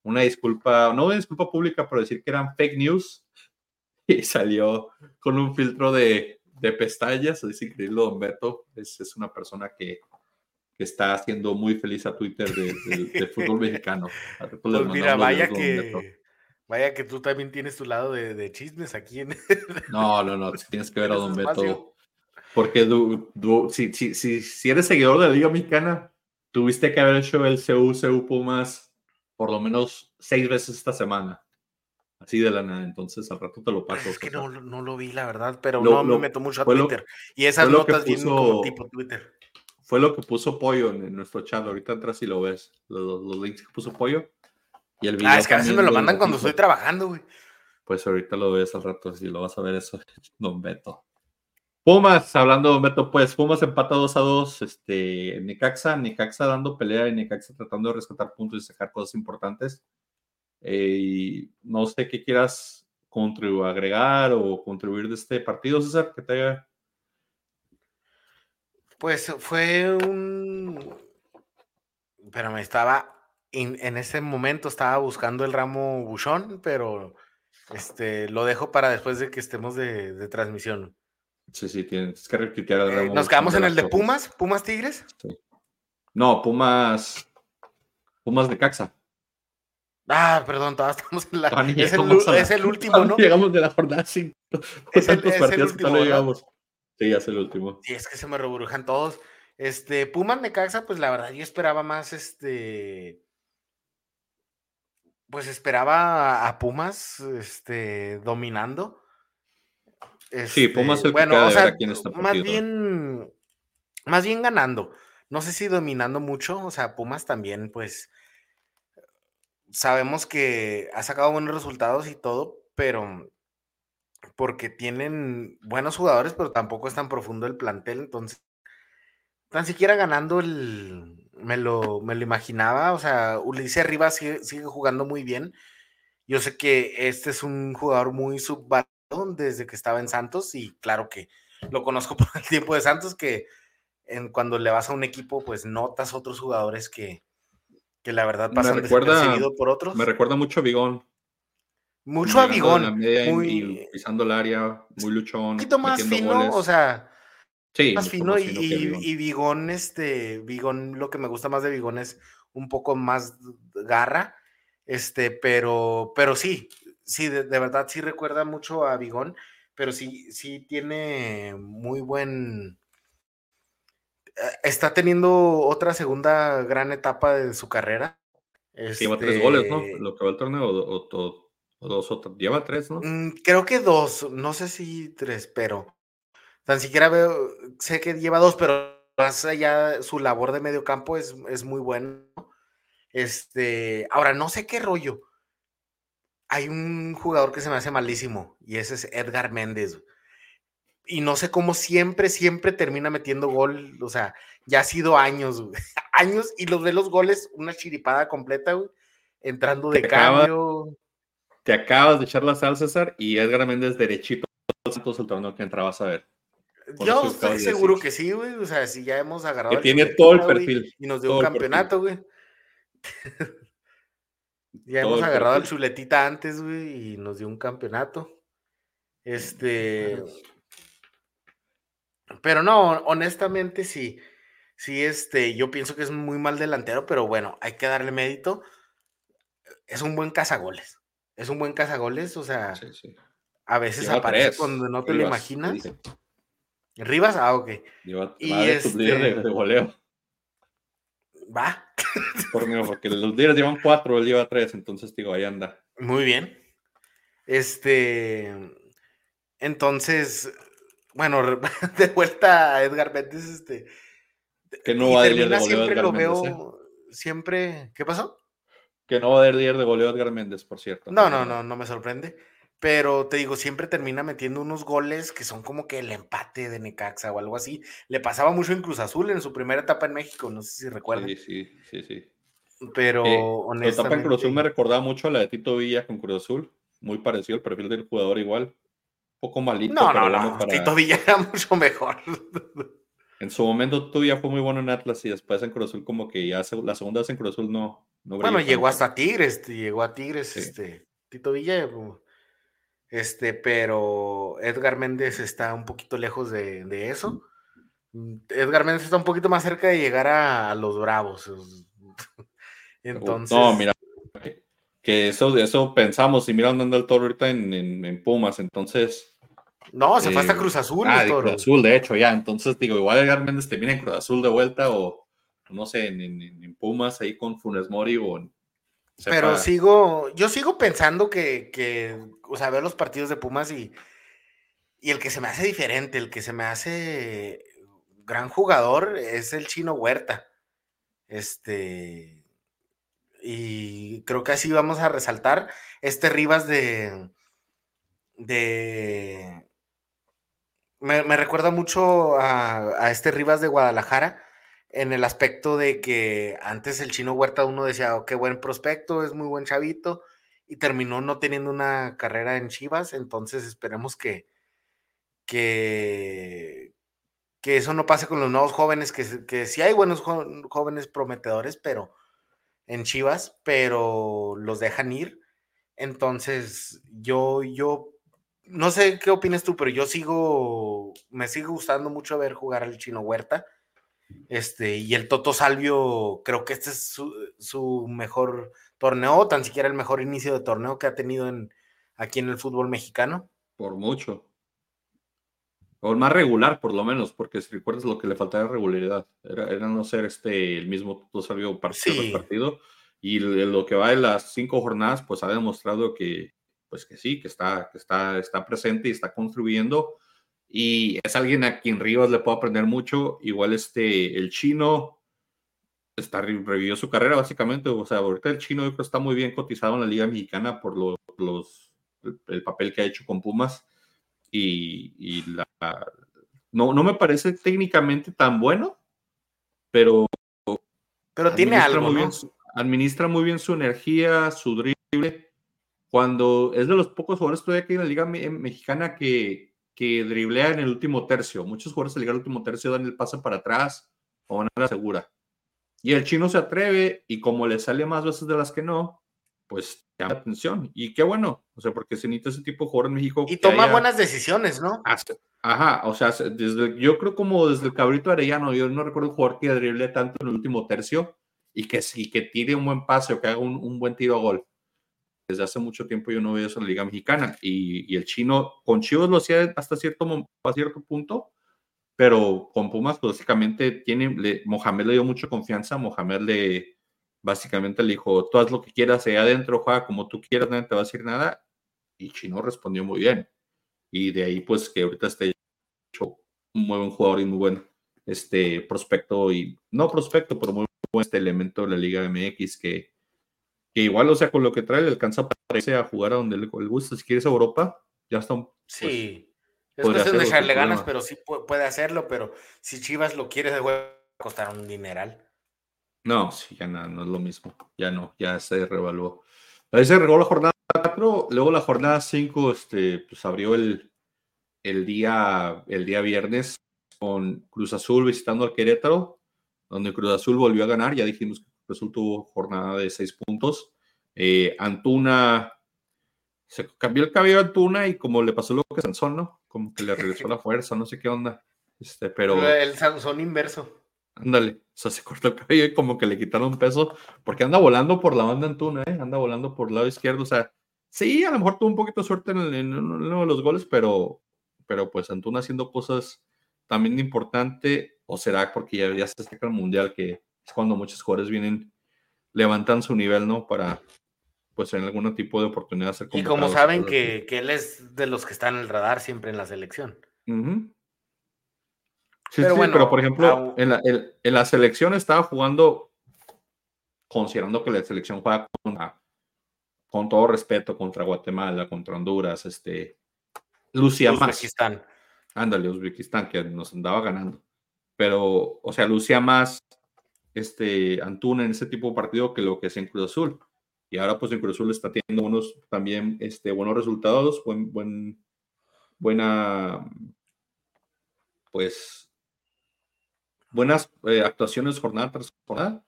una disculpa, no una disculpa pública, pero decir que eran fake news y salió con un filtro de, de pestañas, es increíble, Don Beto es, es una persona que, que, está haciendo muy feliz a Twitter del de, fútbol mexicano. Pues mira, vaya que, vaya que tú también tienes tu lado de, chismes aquí en... No, no, no, tienes que ver a Don Beto porque si, si, si, si, eres seguidor de la Liga Mexicana, tuviste que haber hecho el CU, CU Pumas por lo menos seis veces esta semana. Así de la nada, entonces al rato te lo paso. Es que no, no lo vi, la verdad, pero no me meto mucho a Twitter. y esas notas vienen como tipo Twitter. Fue lo que puso Pollo en, nuestro chat. Ahorita entras y lo ves. Los, los, links que puso Pollo. Y el video ah, es que a veces me lo mandan cuando estoy trabajando, güey. Pues ahorita lo ves al rato, si lo vas a ver eso, Don Beto. Pumas, hablando de Beto, pues Pumas empata 2 a 2, este, Necaxa, Necaxa dando pelea y Necaxa tratando de rescatar puntos y sacar cosas importantes. Eh, y no sé qué quieras contribuir, agregar o contribuir de este partido, César, que te haya... Pues fue un... Pero me estaba, en, ese momento estaba buscando el ramo buchón, pero este, lo dejo para después de que estemos de transmisión. Sí, sí, tienes que eh, ¿Nos quedamos en el de Pumas? ¿Pumas Tigres? No, Pumas. Pumas de Caxa. Ah, perdón, todavía estamos en la. Es el, es el, último, ¿no? Llegamos de la jornada 5. Es el, es el último. No llegamos. Sí, es el último. Sí, es que se me reburujan todos. Este, Pumas de Caxa, pues la verdad, yo esperaba más este. Pues esperaba a Pumas este, dominando sí, Pumas el bueno, o sea, más bien, más bien ganando. No sé si dominando mucho, o sea, Pumas también, pues, sabemos que ha sacado buenos resultados y todo, pero porque tienen buenos jugadores, pero tampoco es tan profundo el plantel, entonces, tan siquiera ganando el, me lo, me lo imaginaba, o sea, Ulises Rivas sigue, sigue jugando muy bien. Yo sé que este es un jugador muy subvalorado desde que estaba en Santos y claro que lo conozco por el tiempo de Santos que en, cuando le vas a un equipo pues notas otros jugadores que, que la verdad pasan me recuerda, por otros. Me recuerda mucho a Vigón. Mucho a Vigón. Muy, pisando el área, muy luchón. Un poquito más fino, o sea, más fino, y, y, Vigón, este, Vigón, lo que me gusta más de Vigón es un poco más garra, este, pero, pero sí, sí, de, verdad sí recuerda mucho a Bigón, pero sí, sí tiene muy buen. Eh, está teniendo otra segunda gran etapa de su carrera. Lleva tres goles, ¿no? Lo que va el torneo, o, dos, o lleva tres, ¿no? Mm, creo que dos, no sé si tres, pero tan siquiera veo, sé que lleva dos, pero más allá su labor de medio campo es, es muy bueno. Este, ahora no sé qué rollo hay un jugador que se me hace malísimo y ese es Edgar Méndez. Y no sé cómo siempre, siempre termina metiendo gol. O sea, ya ha sido años, años y los de los goles, una chiripada completa, güey, entrando de cambio. te acabas de echar la sal, César, y Edgar Méndez derechito el torneo que entrabas a ver. Yo estoy seguro que sí, güey. O sea, si ya hemos agarrado. Que tiene todo el perfil. y nos dio un campeonato, güey. Ya hemos agarrado al chuletita antes, güey, y nos dio un campeonato. Este. Pero no, honestamente sí. Sí, este, yo pienso que es muy mal delantero, pero bueno, hay que darle mérito. Es un buen cazagoles. Es un buen cazagoles, o sea, a veces aparece cuando no te lo imaginas. ¿Rivas? Ah, ok. y este... de, goleo. Va. porque los días llevan cuatro, él lleva tres, entonces digo, ahí anda. Muy bien. Este. Entonces, bueno, de vuelta a Edgar Méndez, este. Que no va a ir de goleo siempre Edgar lo veo, ¿eh? siempre. ¿Qué pasó? Que no va a haber día de goleo Edgar Méndez, por cierto. No, no, no, no me sorprende. Pero te digo, siempre termina metiendo unos goles que son como que el empate de Necaxa o algo así. Le pasaba mucho en Cruz Azul en su primera etapa en México, no sé si recuerdan. Sí, sí, sí, sí. Pero honestamente. La etapa en Cruz Azul me recordaba mucho a la de Tito Villa con Cruz Azul. Muy parecido el perfil del jugador, igual. Un poco malito. No, no, no. Tito Villa era mucho mejor. En su momento Tito Villa fue muy bueno en Atlas y después en Cruz Azul, como que ya la segunda vez en Cruz Azul no. no bueno, llegó hasta Tigres, llegó a Tigres, este. Tito Villa. Este, pero Edgar Méndez está un poquito lejos de, eso. Mm, Edgar Méndez está un poquito más cerca de llegar a, los Bravos. Entonces. No, mira, que eso, eso pensamos y mira dónde anda el toro ahorita en, Pumas, entonces. No, se fue hasta eh, Cruz Azul. Ah, Cruz Azul, de hecho, ya. Entonces, digo, igual Edgar Méndez termina en Cruz Azul de vuelta o, no sé, en, Pumas ahí con Funes Mori o en pero sigo, yo sigo pensando que, o sea, veo los partidos de Pumas y, y el que se me hace diferente, el que se me hace gran jugador es el chino Huerta. Este, y creo que así vamos a resaltar este Rivas de, de, me, recuerda mucho a, a este Rivas de Guadalajara en el aspecto de que antes el chino Huerta uno decía, oh, qué buen prospecto, es muy buen chavito, y terminó no teniendo una carrera en Chivas, entonces esperemos que, que, que eso no pase con los nuevos jóvenes, que, que sí hay buenos jóvenes prometedores, pero en Chivas, pero los dejan ir. Entonces, yo, yo, no sé qué opinas tú, pero yo sigo, me sigue gustando mucho ver jugar al chino Huerta este, y el Toto Salvio, creo que este es su, mejor torneo, tan siquiera el mejor inicio de torneo que ha tenido en, aquí en el fútbol mexicano. Por mucho. O el más regular, por lo menos, porque si recuerdas lo que le faltaba regularidad, era, era no ser este el mismo Toto Salvio partido partido. Y lo que va de las cinco jornadas, pues ha demostrado que, pues que sí, que está, que está, está presente y está construyendo y es alguien a quien Rivas le puede aprender mucho. Igual este, el chino está revivió su carrera básicamente. O sea, ahorita el chino está muy bien cotizado en la Liga Mexicana por los, los el, papel que ha hecho con Pumas. Y, la, no, no me parece técnicamente tan bueno, pero, pero tiene algo. Muy bien, administra muy bien su energía, su drible. Cuando es de los pocos jugadores todavía que hay en la Liga Mexicana que, que driblea en el último tercio. Muchos jugadores al llegar al último tercio dan el pase para atrás o van a la segura. Y el chino se atreve y como le sale más veces de las que no, pues llama la atención. Y qué bueno, o sea, porque se necesita ese tipo de jugador en México. Y toma buenas decisiones, ¿no? Ajá, o sea, desde, yo creo como desde el cabrito Arellano, yo no recuerdo un jugador que drible tanto en el último tercio y que, y que tire un buen pase o que haga un, un buen tiro a gol desde hace mucho tiempo yo no veo eso en la Liga Mexicana. Y, el chino, con Chivas lo hacía hasta cierto, a cierto punto, pero con Pumas, pues, básicamente, tiene, Mohamed le dio mucha confianza. Mohamed le, básicamente le dijo: Tú haz lo que quieras allá adentro, juega como tú quieras, nadie te va a decir nada. Y Chino respondió muy bien. Y de ahí, pues, que ahorita esté hecho un muy buen jugador y muy buen este prospecto, y no prospecto, pero muy buen este elemento de la Liga MX que que igual, o sea, con lo que trae le alcanza para a jugar a donde le, gusta. Si quieres a Europa, ya está. Pues, sí, es cuestión de echarle ganas, pero sí puede hacerlo. Pero si Chivas lo quiere de vuelta, costar un dineral. No, sí, ya no, no es lo mismo. Ya no, ya se revaluó. Ahí se regó la jornada 4, luego la jornada 5 este, pues abrió el, el, día, el día viernes con Cruz Azul visitando al Querétaro, donde Cruz Azul volvió a ganar. Ya dijimos que resultó jornada de seis puntos. Eh, Antuna, se cambió el cabello a Antuna y como le pasó lo que Sansón, ¿no? Como que le regresó la fuerza, no sé qué onda. Este, pero. El Sansón inverso. Ándale, o sea, se cortó el cabello y como que le quitaron peso, porque anda volando por la banda Antuna, ¿eh? anda volando por el lado izquierdo, o sea, sí, a lo mejor tuvo un poquito de suerte en, uno de los goles, pero, pero pues Antuna haciendo cosas también importante, o será porque ya, ya se acerca el Mundial, que es cuando muchos jugadores vienen, levantan su nivel, ¿no? Para, pues, en algún tipo de oportunidad ser Y como saben que, que, él es de los que están en el radar siempre en la selección. Sí, pero, bueno, pero por ejemplo, en, la, en, la, selección estaba jugando, considerando que la selección juega con todo respeto contra Guatemala, contra Honduras, este, lucía Uzbekistán. más. Ándale, Uzbekistán, que nos andaba ganando. Pero, o sea, lucía más este, Antuna en ese tipo de partido que lo que es en Cruz Azul. Y ahora, pues en Cruz Azul está teniendo unos también este, buenos resultados, buen, buen, buena, pues, buenas eh, actuaciones jornada tras jornada.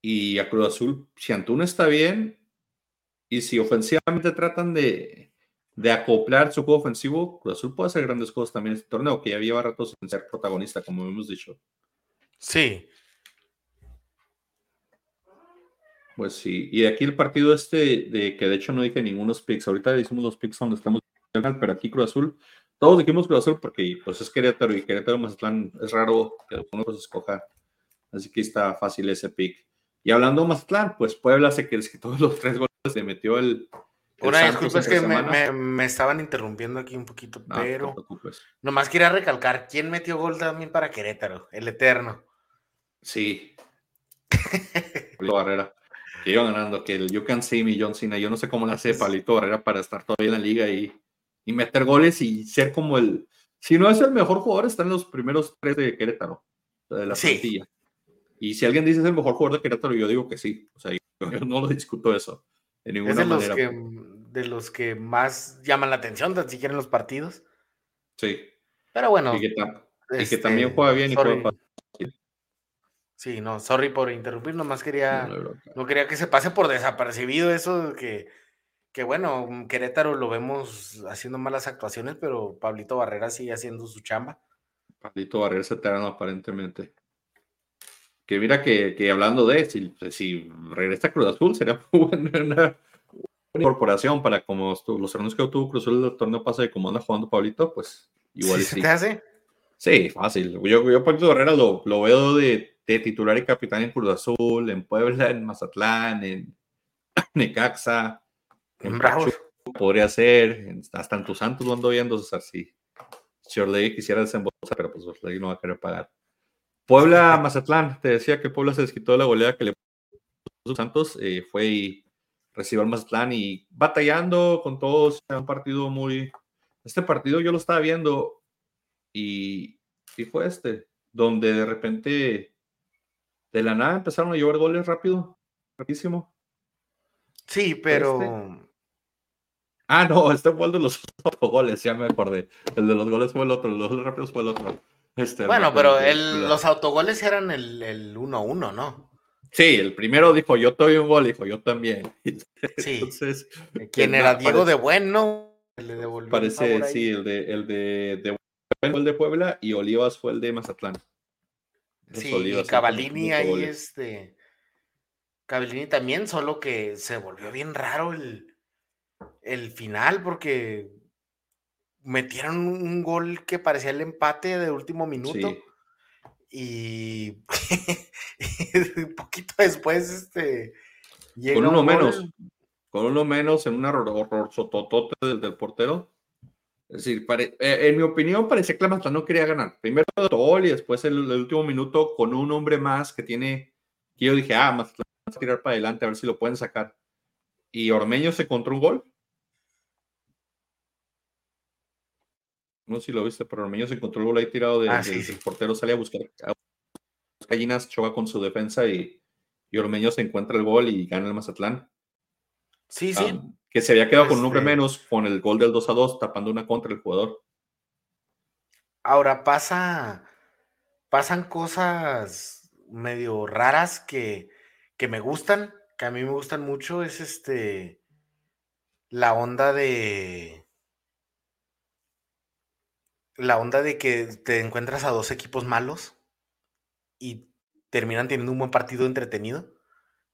Y a Cruz Azul, si Antuna está bien y si ofensivamente tratan de, de acoplar su juego ofensivo, Cruz Azul puede hacer grandes cosas también en este torneo, que ya lleva ratos en ser protagonista, como hemos dicho. Sí. Pues sí, y aquí el partido este, de que de hecho no dije ningunos picks, ahorita decimos los picks donde estamos, pero aquí Cruz Azul todos dijimos Cruz Azul porque pues es Querétaro y Querétaro Mazatlán es raro que uno los escoja. Así que está fácil ese pick. Y hablando de Mazatlán, pues Puebla se que todos los tres goles se metió el. Una disculpa, es que me, estaban interrumpiendo aquí un poquito, pero nomás quería recalcar, ¿quién metió gol también para Querétaro? El Eterno. Sí. Barrera. Que iba ganando, que el You Can See Me, John Cena, yo no sé cómo la hace Palito Barrera para estar todavía en la liga y y meter goles y ser como el, si no es el mejor jugador, está en los primeros tres de Querétaro, de la plantilla. Y si alguien dice es el mejor jugador de Querétaro, yo digo que sí. O sea, yo, no lo discuto eso de ninguna es de manera. Los que, de los que más llaman la atención, si quieren los partidos. Sí. Pero bueno. Y que, también este, juega bien y juega Sí, no, sorry por interrumpir, nomás quería, no, quería que se pase por desapercibido eso que que bueno, mm, Querétaro lo vemos haciendo malas actuaciones, pero Pablito Barrera sigue haciendo su chamba. Pablito Barrera es eterno aparentemente. Que mira que, hablando de si, si regresa a Cruz Azul, sería una, buena incorporación para como los torneos que tuvo Cruz Azul el torneo pasa y como anda jugando Pablito, pues igual sí. ¿Se te hace? Sí, fácil. Yo, yo Pablito Barrera lo, lo veo de, de, titular y capitán en Cruz Azul, en Puebla, en Mazatlán, en Necaxa en podría ser, hasta en tu Santos lo ando viendo, o sea, si Shirley quisiera desembolsar, pero pues Shirley no va a querer pagar. Puebla, Mazatlán, te decía que Puebla se desquitó de la goleada que le puso Santos, eh, fue y recibió al Mazatlán y batallando con todos, un partido muy... Este partido yo lo estaba viendo y, y fue este, donde de repente de la nada empezaron a llover goles rápido, rapidísimo. Sí, este pero Ah, no, este fue el de los autogoles, ya me acordé. El de los goles fue el otro, los rápidos fue el otro. Este, bueno, pero los autogoles eran el 1-1, ¿no? Sí, el primero dijo, yo te doy un gol, dijo, yo también. Sí. Entonces, ¿Quién era? Diego de Bueno. El parece, sí, el de, el de, de el de Puebla y Olivas fue el de Mazatlán. Sí, y Cavalini ahí, este. Cavalini también, solo que se volvió bien raro el el final porque metieron un gol que parecía el empate de último minuto. Y, un poquito después, este. con uno menos. Con uno menos en un horror sototote del, del portero. Es decir, eh, en mi opinión, parecía que la Mazatlán no quería ganar. Primero el gol y después el, último minuto con un hombre más que tiene. Que yo dije, ah, Mazatlán va a tirar para adelante a ver si lo pueden sacar. Y Ormeño se encontró un gol no sé si lo viste, pero Ormeño se encontró el gol ahí tirado de, ah, del portero, sale a buscar a gallinas, choca con su defensa y, y, Ormeño se encuentra el gol y gana el Mazatlán. Sí, sí. que se había quedado con un hombre este menos con el gol del 2 a 2, tapando una contra el jugador. Ahora pasa, pasan cosas medio raras que, que me gustan, que a mí me gustan mucho, es este la onda de la onda de que te encuentras a dos equipos malos y terminan teniendo un buen partido entretenido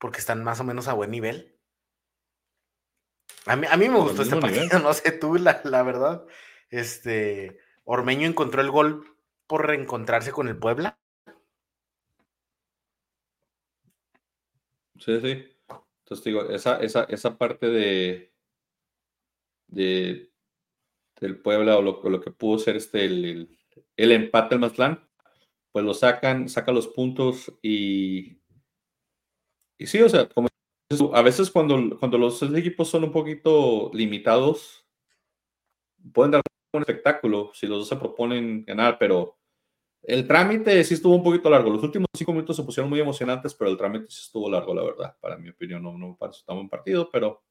porque están más o menos a buen nivel. A mí, a mí me gustó este partido, no sé tú, la, la, verdad. Este, Ormeño encontró el gol por reencontrarse con el Puebla. Sí, sí. Entonces digo, esa, esa, esa parte de, de del Puebla o lo, que pudo ser este el, el, empate del Mazatlán, pues lo sacan, saca los puntos y, y sí, o sea, como a veces cuando, cuando los equipos son un poquito limitados, pueden dar un espectáculo si los dos se proponen ganar, pero el trámite sí estuvo un poquito largo. Los últimos cinco minutos se pusieron muy emocionantes, pero el trámite sí estuvo largo, la verdad. Para mi opinión, no, no me pareció tan buen partido, pero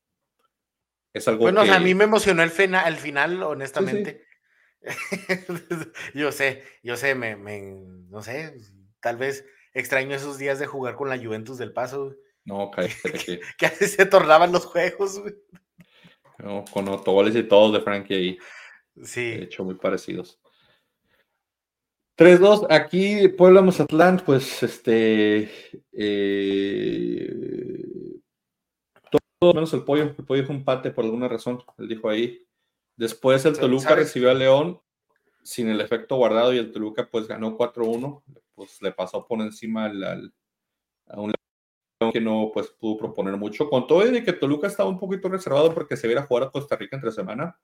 es algo bueno, a mí me emocionó el, el final, honestamente. yo sé, yo sé, me, no sé, tal vez extraño esos días de jugar con la Juventus del Paso. No, cállate. que, que así se tornaban los juegos. No, con autogoles y todos de Frankie ahí. Sí. De hecho, muy parecidos. 3-2, aquí Puebla Mazatlán, pues este. Eh, todo menos el pollo. El pollo dijo empate por alguna razón. Él dijo ahí. Después el Toluca recibió a León sin el efecto guardado y el Toluca pues ganó 4-1. Pues le pasó por encima al, a un que no pues pudo proponer mucho. Con todo de que Toluca estaba un poquito reservado porque se viera a jugar a Costa Rica entre semana.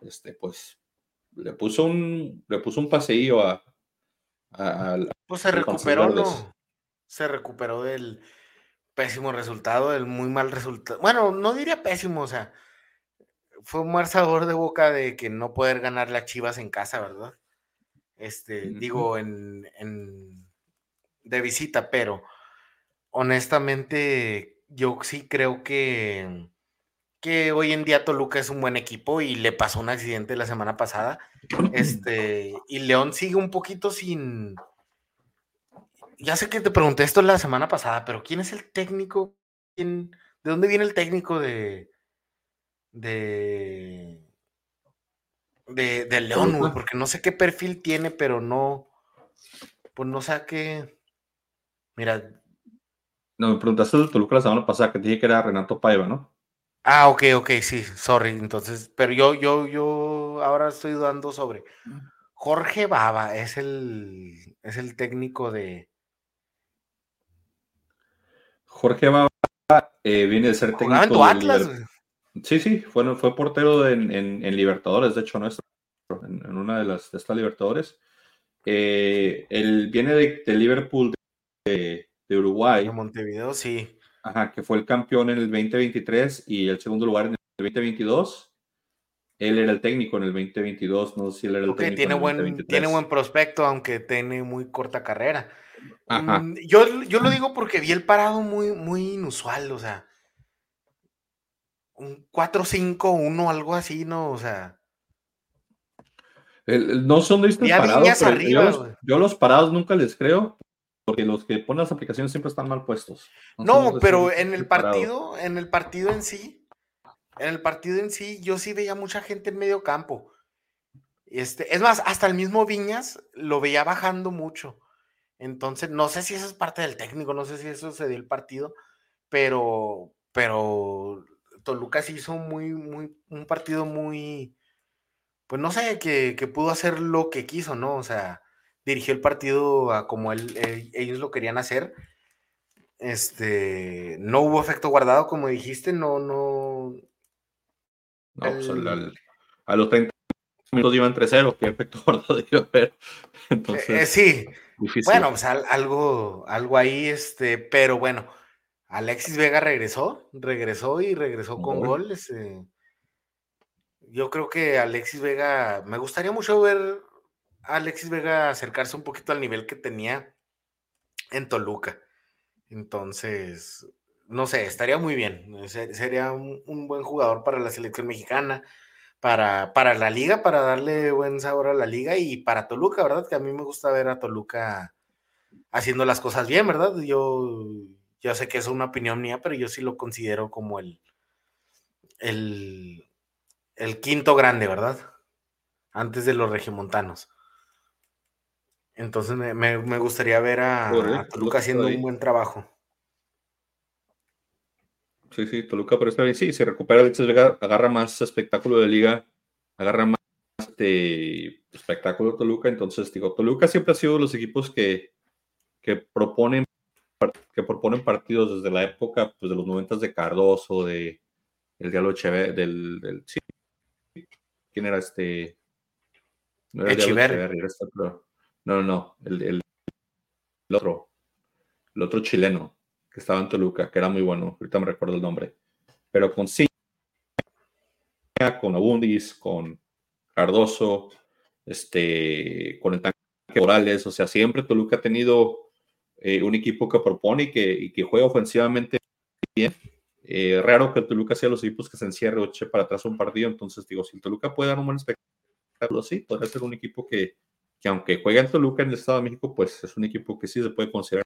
Este pues le puso un le puso un paseillo a, pues se recuperó, ¿no? Se recuperó del pésimo resultado, del muy mal resultado. Bueno, no diría pésimo, o sea, fue un mal sabor de boca de que no poder ganar las Chivas en casa, ¿verdad? Este, digo, en, en, de visita, pero honestamente yo sí creo que, que hoy en día Toluca es un buen equipo y le pasó un accidente la semana pasada. Este, y León sigue un poquito sin, ya sé que te pregunté esto la semana pasada, pero ¿quién es el técnico? ¿De dónde viene el técnico de. de. de, León, Porque no sé qué perfil tiene, pero no. Pues no sé qué. Mira. No, me preguntaste de Toluca la semana pasada, que dije que era Renato Paiva, ¿no? Ah, ok, ok, sí, sorry. Entonces, pero yo, yo, yo ahora estoy dudando sobre. Jorge Baba es el, es el técnico de, Jorge Baba eh, viene de ser técnico. Atlas, Sí, sí, fue, fue portero en, Libertadores, de hecho, nuestro, en, una de las de estas Libertadores. Eh, él viene de, Liverpool de, Uruguay. De Montevideo, sí. Ajá, que fue el campeón en el 2023 y el segundo lugar en el 2022. Él era el técnico en el 2022, no sé si él era el técnico. Tiene, buen, tiene buen prospecto, aunque tiene muy corta carrera. Mm, yo, yo lo digo porque vi el parado muy, muy inusual, o sea, un 4-5-1, algo así, ¿no? O sea. no son de estos parados, yo, los, parados nunca les creo, porque los que ponen las aplicaciones siempre están mal puestos. No, pero en el partido, en el partido en sí, en el partido en sí, yo sí veía mucha gente en medio campo. Este, es más, hasta el mismo Viñas lo veía bajando mucho. Entonces, no sé si eso es parte del técnico, no sé si eso se dio el partido, pero, pero Toluca sí hizo muy, muy, un partido muy, pues no sé, que, pudo hacer lo que quiso, ¿no? O sea, dirigió el partido a como él, ellos lo querían hacer. Este, no hubo efecto guardado, como dijiste, no, no. No, pues a los 30 minutos iban 3-0, ¿qué efecto guardado debió haber? Entonces. Eh, sí, bueno, pues algo, algo ahí, este, pero bueno, Alexis Vega regresó, regresó y regresó con goles. Eh. yo creo que Alexis Vega, me gustaría mucho ver a Alexis Vega acercarse un poquito al nivel que tenía en Toluca. Entonces, no sé, estaría muy bien. Sería un buen jugador para la selección mexicana para, para la liga, para darle buen sabor a la liga y para Toluca, ¿verdad? Que a mí me gusta ver a Toluca haciendo las cosas bien, ¿verdad? Yo, sé que es una opinión mía, pero yo sí lo considero como el, el, el quinto grande, ¿verdad? antes de los regiomontanos. Entonces me, gustaría ver a, Toluca haciendo un buen trabajo. Sí, sí, Toluca, pero está bien. Sí, se recupera Alexis Vega, agarra más espectáculo de liga, agarra más este, espectáculo Toluca. Entonces, digo, Toluca siempre ha sido los equipos que, que proponen que proponen partidos desde la época pues, de los momentos de Cardoso, de el Diablo Echeverri, del, del sí. ¿Quién era este? No era Echeverri. No, no, no, el, otro, el otro chileno que estaba en Toluca, que era muy bueno, ahorita me recuerdo el nombre, pero con sí, con Abundis, con Cardoso, este, con el tanque Morales, o sea, siempre Toluca ha tenido eh, un equipo que propone y que, juega ofensivamente bien. Eh, raro que el Toluca sea los equipos que se encierre o para atrás un partido, entonces digo, si el Toluca puede dar un buen espectáculo, sí, podría ser un equipo que, que aunque juega en Toluca en el Estado de México, pues es un equipo que sí se puede considerar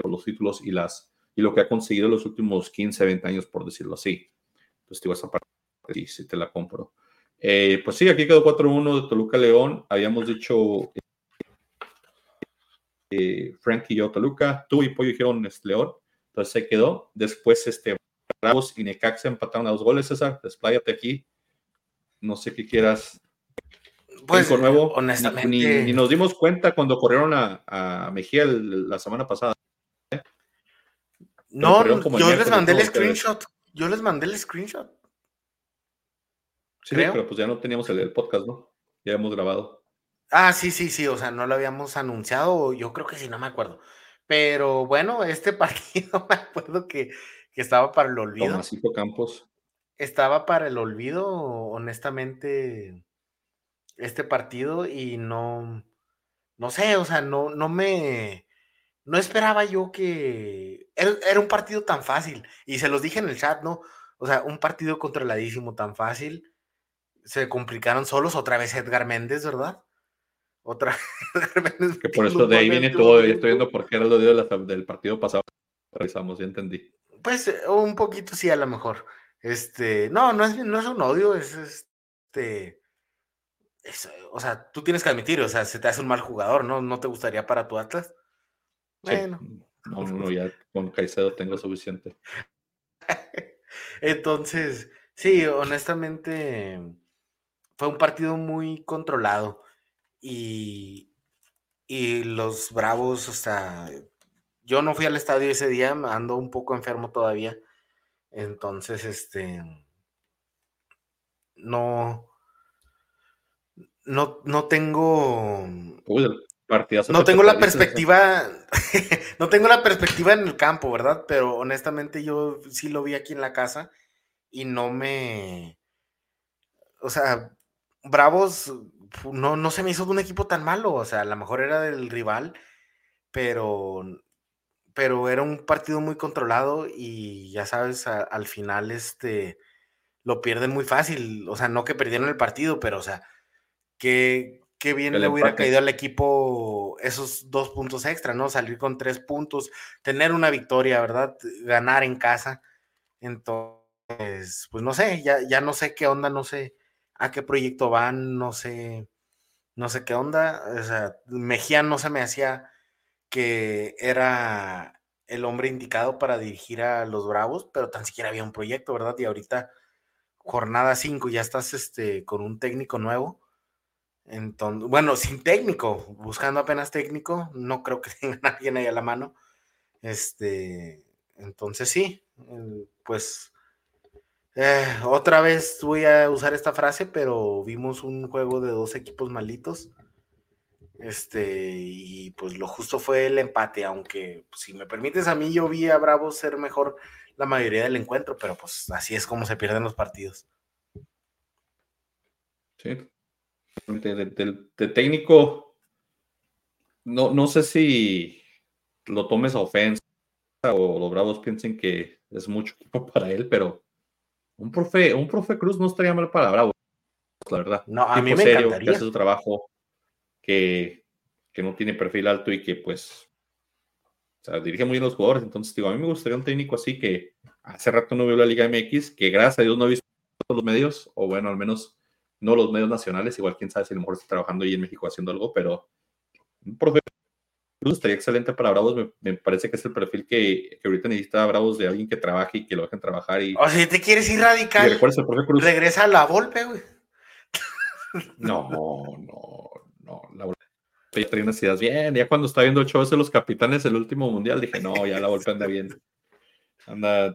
por los títulos y las y lo que ha conseguido en los últimos 15, 20 años, por decirlo así. Entonces, digo, esa parte sí, sí te la compro. Eh, pues sí, aquí quedó 4-1 de Toluca León. Habíamos dicho eh, Frank y yo Toluca, tú y Pollo dijeron este, León. Entonces se quedó. Después, este, Bravos y Necaxa empataron a dos goles, César. Despláyate aquí. No sé qué quieras pues, nuevo, honestamente. Ni, nos dimos cuenta cuando corrieron a, Mejía la semana pasada. ¿eh? No, yo les mandé el screenshot. Yo les mandé el screenshot. Sí, pero pues ya no teníamos el, podcast, ¿no? Ya hemos grabado. Ah, sí, sí, sí, o sea, no lo habíamos anunciado, yo creo que sí, no me acuerdo. Pero bueno, este partido me acuerdo que, que estaba para el olvido. Tomasito Campos. Estaba para el olvido, honestamente este partido y no, no sé, o sea, no, no me, no esperaba yo que era, un partido tan fácil y se los dije en el chat, ¿no? O sea, un partido controladísimo tan fácil, se complicaron solos, otra vez Edgar Méndez, ¿verdad? Otra Edgar Méndez. Que por eso de ahí viene todo, estoy viendo por qué era lo del partido pasado, revisamos, ya entendí. Pues eh, un poquito sí, a lo mejor. Este, no, no es, no es un odio, es este o sea, tú tienes que admitir, o sea, se te hace un mal jugador, ¿no? ¿No te gustaría para tu Atlas? Bueno. No, no, ya con Caicedo tengo suficiente. Entonces, sí, honestamente, fue un partido muy controlado. Y, y los Bravos, o sea, yo no fui al estadio ese día, ando un poco enfermo todavía. Entonces, este, no, no, no tengo. no tengo la perspectiva. no tengo la perspectiva en el campo, ¿verdad? Pero honestamente yo sí lo vi aquí en la casa y no me. O sea, Bravos no, no se me hizo de un equipo tan malo. O sea, a lo mejor era del rival, pero. Pero era un partido muy controlado y ya sabes, al final este lo pierden muy fácil. O sea, no que perdieron el partido, pero o sea, que, bien le hubiera caído al equipo esos dos puntos extra, ¿no? Salir con tres puntos, tener una victoria, ¿verdad? Ganar en casa. Entonces, pues no sé, ya, ya no sé qué onda, no sé a qué proyecto van, no sé, no sé qué onda. O sea, Mejía no se me hacía que era el hombre indicado para dirigir a los Bravos, pero tan siquiera había un proyecto, ¿verdad? Y ahorita, jornada 5, ya estás este, con un técnico nuevo entonces, bueno, sin técnico, buscando apenas técnico, no creo que tenga alguien ahí a la mano. Este, entonces sí, pues eh, otra vez voy a usar esta frase, pero vimos un juego de dos equipos malitos. Este, y pues lo justo fue el empate, aunque pues, si me permites a mí, yo vi a Bravo ser mejor la mayoría del encuentro, pero pues así es como se pierden los partidos. Sí, de, técnico, no, no sé si lo tomes a ofensa o los bravos piensen que es mucho para él, pero un profe, un profe Cruz no estaría mal para Bravo, la verdad. No, a mí me encantaría. Que hace su trabajo, que, que no tiene perfil alto y que pues o sea, dirige muy bien los jugadores. Entonces, digo, a mí me gustaría un técnico así que hace rato no veo la Liga MX, que gracias a Dios no he visto los medios, o bueno, al menos no los medios nacionales, igual quién sabe si a lo mejor está trabajando ahí en México haciendo algo, pero un profe estaría excelente para Bravos, me, parece que es el perfil que, que, ahorita necesita Bravos de alguien que trabaje y que lo dejen trabajar. Y, o sea, te quieres ir radical, regresa a la Volpe, güey. No, no, no, la Volpe ya trae unas ideas bien, ya cuando está viendo el show de los capitanes el último mundial, dije, no, ya la Volpe anda bien, anda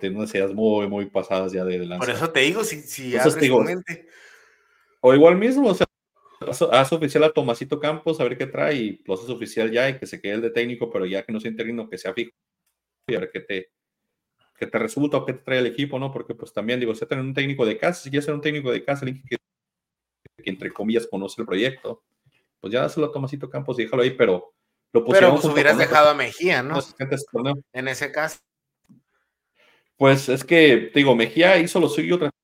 tiene unas ideas muy, muy pasadas ya de lanza. Por eso te digo, si, si O igual mismo, o sea, haz oficial a Tomasito Campos, a ver qué trae, y lo haces oficial ya y que se quede el de técnico, pero ya que no sea interino, que sea fijo, y a ver qué te, qué te resulta o qué te trae el equipo, ¿no? Porque pues también, digo, si tener un técnico de casa, si quieres ser un técnico de casa, alguien que, que, entre comillas conoce el proyecto, pues ya dáselo a Tomasito Campos y déjalo ahí, pero lo Pero pues hubieras dejado a Mejía, ¿no? En ese caso. Pues es que, digo, Mejía hizo lo suyo, trató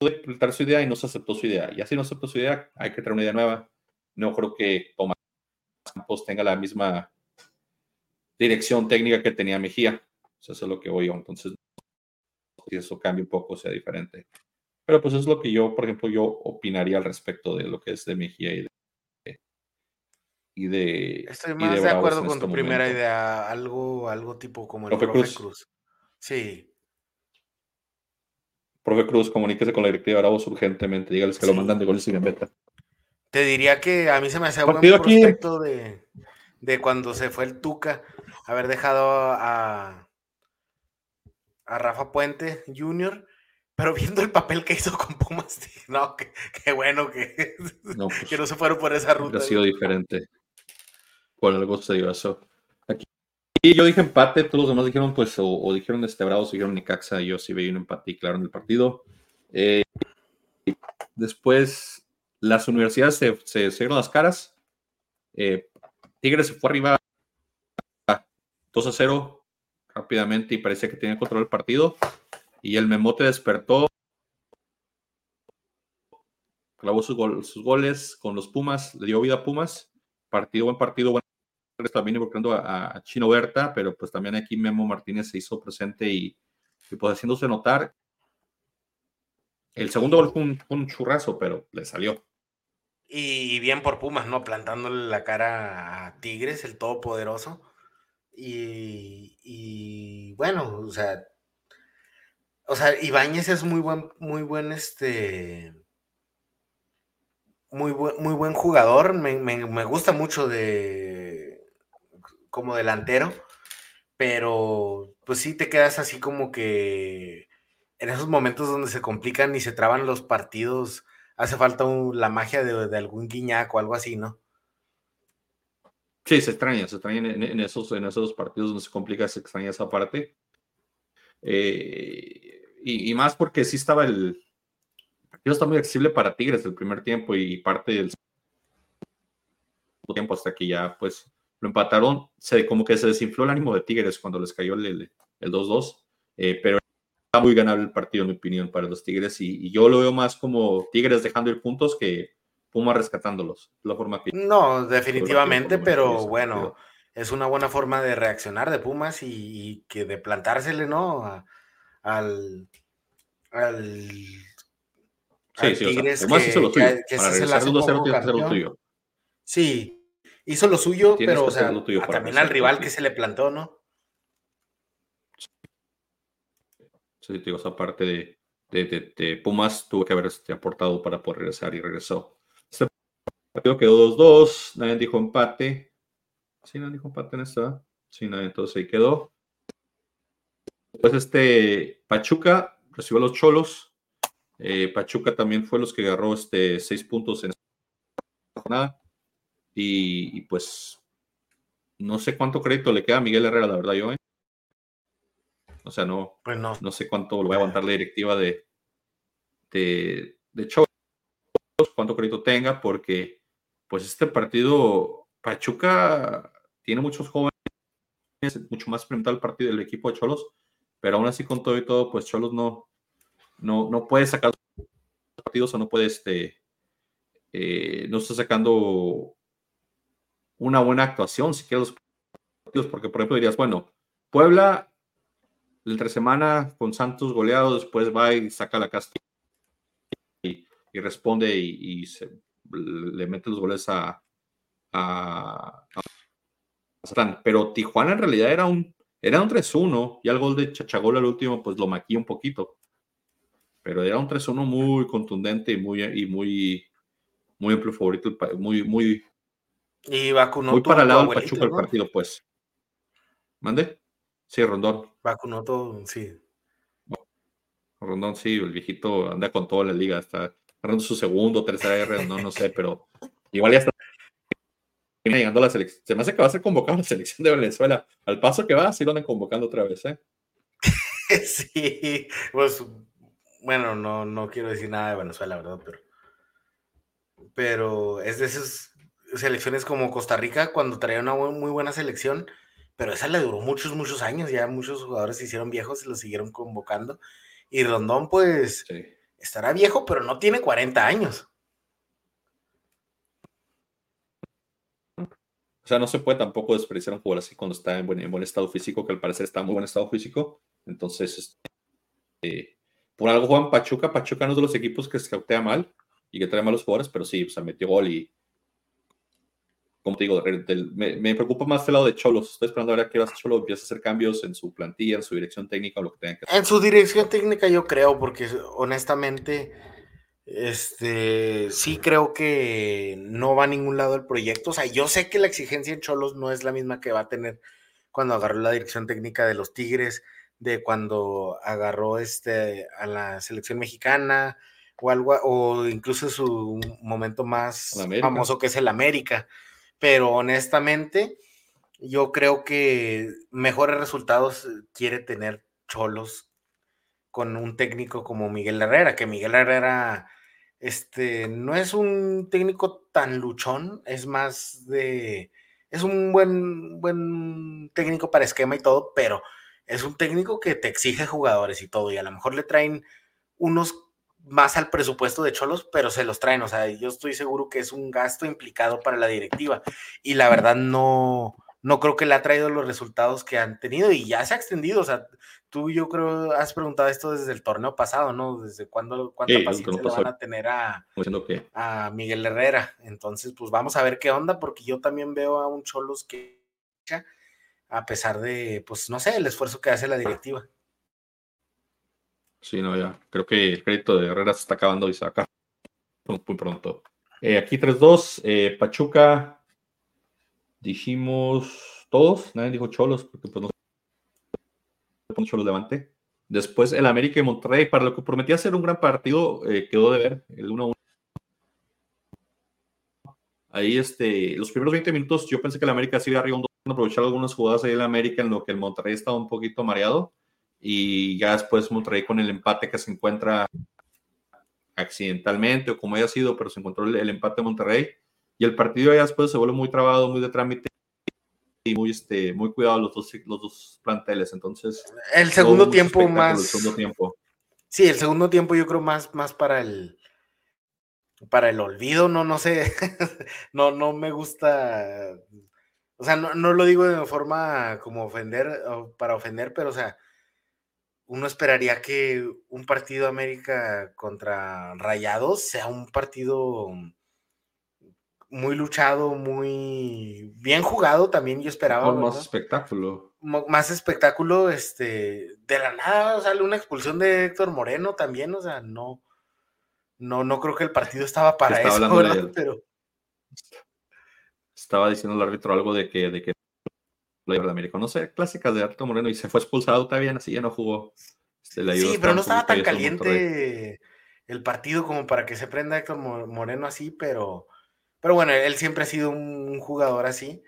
de implementar su idea y no se aceptó su idea. Y así no aceptó su idea, hay que traer una idea nueva. No creo que Tomás Campos tenga la misma dirección técnica que tenía Mejía. Eso es lo que voy yo. Entonces, si eso cambia un poco, sea diferente. Pero pues es lo que yo, por ejemplo, yo opinaría al respecto de lo que es de Mejía y de... Y de Estoy más de, acuerdo con este tu primera idea, algo, algo tipo como el profe Cruz. Sí. Profe Cruz, comuníquese con la directiva de Bravos urgentemente. Dígales que lo mandan de goles y beta. Te diría que a mí se me hace buen prospecto de, de, cuando se fue el Tuca, haber dejado a, a Rafa Puente Jr., pero viendo el papel que hizo con Pumas, no, qué, bueno que no, pues, que no se fueron por esa ruta. Ha sido diferente. Por algo se dio eso. Y yo dije empate, todos los demás dijeron, pues, o, dijeron este Bravos, o dijeron Nicaxa, yo sí veía un empate claro en el partido. Eh, después, las universidades se, se, las caras. Eh, Tigres se fue arriba 2 a 0 rápidamente y parecía que tenía control del partido. Y el Memote despertó, clavó sus, goles con los Pumas, le dio vida a Pumas. Partido, buen partido, buen también involucrando a, Chino Berta, pero pues también aquí Memo Martínez se hizo presente y, pues haciéndose notar. El segundo gol fue un, churrazo, pero le salió. Y, bien por Pumas, ¿no? Plantándole la cara a Tigres, el todopoderoso. Y, y bueno, o sea, o sea, Ibáñez es muy buen, muy buen, este, muy buen, muy buen jugador. me gusta mucho de, como delantero, pero pues sí te quedas así como que en esos momentos donde se complican y se traban los partidos, hace falta la magia de, algún guiñac o algo así, ¿no? Sí, se extraña, se extraña en, esos, en esos partidos donde se complica, se extraña esa parte. Eh, y, más porque sí estaba el, el partido está muy accesible para Tigres el primer tiempo y parte del tiempo hasta que ya pues lo empataron, se, como que se desinfló el ánimo de Tigres cuando les cayó el 2-2, eh, pero está muy ganable el partido, en mi opinión, para los Tigres, y, yo lo veo más como Tigres dejando ir puntos que Puma rescatándolos, la forma que... No, definitivamente, pero bueno, es una buena forma de reaccionar de Pumas y, que de plantársele, ¿no? al... al Sí, sí, Tigres que, 2-0 tiene que hacer lo tuyo. Sí, hizo lo suyo, pero o sea, también al rival que se le plantó, ¿no? Sí, digo, esa parte de, de, Pumas tuvo que haber este, aportado para poder regresar y regresó. Este partido quedó 2-2, nadie dijo empate. Sí, nadie dijo empate en esta. Sí, nadie, entonces ahí quedó. Pues este Pachuca recibió a los Cholos. Eh, Pachuca también fue los que agarró este seis puntos en esta jornada. Y, pues no sé cuánto crédito le queda a Miguel Herrera, la verdad, yo. ¿eh? O sea, no, pues no. no sé cuánto lo va a aguantar la directiva de, de, de cuánto crédito tenga, porque pues este partido, Pachuca tiene muchos jóvenes, mucho más experimentado el partido del equipo de Cholos, pero aún así con todo y todo, pues Cholos no, no, no puede sacar partidos o no puede, este, eh, no está sacando una buena actuación si quieres los partidos, porque por ejemplo dirías, bueno, Puebla entre semana con Santos goleado, después va y saca la Castilla y responde y, le mete los goles a, a, Pero Tijuana en realidad era un, era un 3-1 y el gol de Chachagol al último pues lo maquilla un poquito. Pero era un 3-1 muy contundente y muy, muy, muy amplio favorito, muy, muy, y vacunó muy para el lado del Pachuca el partido, pues. ¿Mande? Sí, Rondón. Vacunó todo, sí. Rondón, sí, el viejito anda con toda la liga, está agarrando su segundo, tercera R, no, no sé, pero igual ya está llegando a la selección. Se me hace que va a ser convocado a la selección de Venezuela. Al paso que va, sí lo andan convocando otra vez, ¿eh? sí, pues, bueno, no, no quiero decir nada de Venezuela, ¿verdad? Pero, pero es de esas selecciones como Costa Rica cuando traía una muy buena selección, pero esa le duró muchos, muchos años, ya muchos jugadores se hicieron viejos y lo siguieron convocando. Y Rondón, pues, estará viejo, pero no tiene 40 años. O sea, no se puede tampoco desperdiciar un jugador así cuando está en buen, estado físico, que al parecer está en muy buen estado físico. Entonces, este, por algo juegan Pachuca. Pachuca no es de los equipos que se cautea mal y que trae malos jugadores, pero sí, o sea, metió gol y, como te digo, me, preocupa más el lado de Cholos. Estoy esperando a ver a qué va a hacer Cholos. Empieza a hacer cambios en su plantilla, en su dirección técnica, o lo que tenga que hacer. En su dirección técnica, yo creo, porque honestamente, este, sí creo que no va a ningún lado el proyecto. O sea, yo sé que la exigencia en Cholos no es la misma que va a tener cuando agarró la dirección técnica de los Tigres, de cuando agarró este, a la selección mexicana, o algo, o incluso su momento más famoso que es el América pero honestamente yo creo que mejores resultados quiere tener Cholos con un técnico como Miguel Herrera, que Miguel Herrera este, no es un técnico tan luchón, es más de, es un buen, buen técnico para esquema y todo, pero es un técnico que te exige jugadores y todo, y a lo mejor le traen unos más al presupuesto de Cholos, pero se los traen. O sea, yo estoy seguro que es un gasto implicado para la directiva. Y la verdad no, no creo que le ha traído los resultados que han tenido y ya se ha extendido. O sea, tú yo creo has preguntado esto desde el torneo pasado, ¿no? ¿Desde cuándo, cuánta paciencia le van a tener a, a Miguel Herrera? Entonces, pues vamos a ver qué onda, porque yo también veo a un Cholos que a pesar de, pues no sé, el esfuerzo que hace la directiva. Sí, no, ya. Creo que el crédito de Herrera se está acabando y se acaba muy pronto. Eh, aquí 3-2, eh, Pachuca, dijimos todos, nadie dijo Cholos, porque pues no Cholos Levante. Después el América y Monterrey, para lo que prometía ser un gran partido, eh, quedó de ver el 1-1. Ahí, este, los primeros 20 minutos, yo pensé que el América sí iba arriba un 2 aprovechar algunas jugadas ahí el América, en lo que el Monterrey estaba un poquito mareado y ya después Monterrey con el empate que se encuentra accidentalmente o como haya sido, pero se encontró el, empate de Monterrey y el partido ya después se vuelve muy trabado, muy de trámite y muy, este, muy cuidado los dos, los dos planteles. Entonces, el segundo tiempo más. El segundo tiempo. Sí, el segundo tiempo yo creo más, más para el para el olvido, no, no sé, no, no me gusta, o sea, no, no lo digo de forma como ofender, para ofender, pero o sea, uno esperaría que un partido América contra Rayados sea un partido muy luchado, muy bien jugado también, yo esperaba. más espectáculo. más espectáculo, este, de la nada sale una expulsión de Héctor Moreno también, o sea, no, no, no creo que el partido estaba para eso, ¿verdad? Pero... Estaba diciendo el árbitro algo de que, de que de América. No sé, clásicas de Arturo Moreno y se fue expulsado también, así ya no jugó. sí, pero no estaba tan caliente el partido como para que se prenda Héctor Moreno así, pero, pero bueno, él siempre ha sido un jugador así.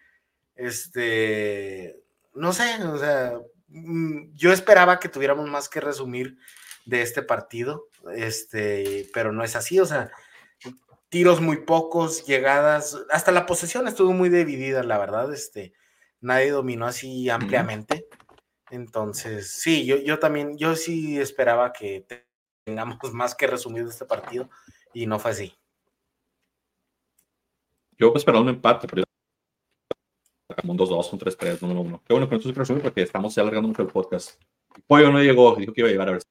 Este, no sé, o sea, mm, yo esperaba que tuviéramos más que resumir de este partido, este, pero no es así, o sea, tiros muy pocos, llegadas, hasta la posesión estuvo muy dividida, la verdad, este, nadie dominó así ampliamente. Entonces, sí, yo, yo también, yo sí esperaba que tengamos más que resumido este partido y no fue así. Yo esperaba un empate, pero un 2-2, un 3-3, 1-1. Qué bueno que no estoy resumido porque estamos alargando mucho el podcast. Pollo no llegó, dijo que iba a llegar a ver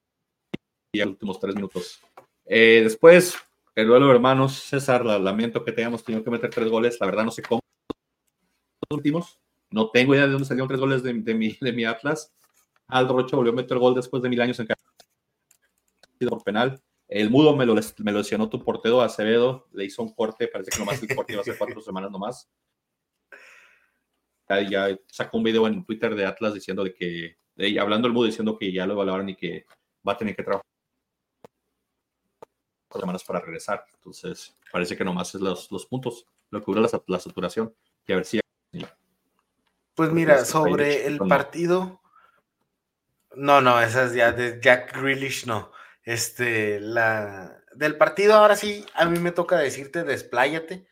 y los últimos tres minutos. Eh, después, el duelo de hermanos, César, lamento que tengamos tenido que meter tres goles. La verdad no sé cómo los últimos. No tengo idea de dónde salieron tres goles de, mi, de mi Atlas. Aldo Rocha volvió a meter gol después de mil años en por penal. El mudo me lo, me lo lesionó tu portero Acevedo, le hizo un corte, parece que nomás el corte iba a ser cuatro semanas nomás. Ya, ya, sacó un video en Twitter de Atlas diciendo de que, hablando el mudo diciendo que ya lo evaluaron y que va a tener que trabajar semanas para regresar. Entonces, parece que nomás es los, los puntos, lo que dura la, la saturación. Y a ver si. Pues mira, sobre el partido. No, no, esas ya de Jack Grealish no. Este, la del partido, ahora sí, a mí me toca decirte, despláyate.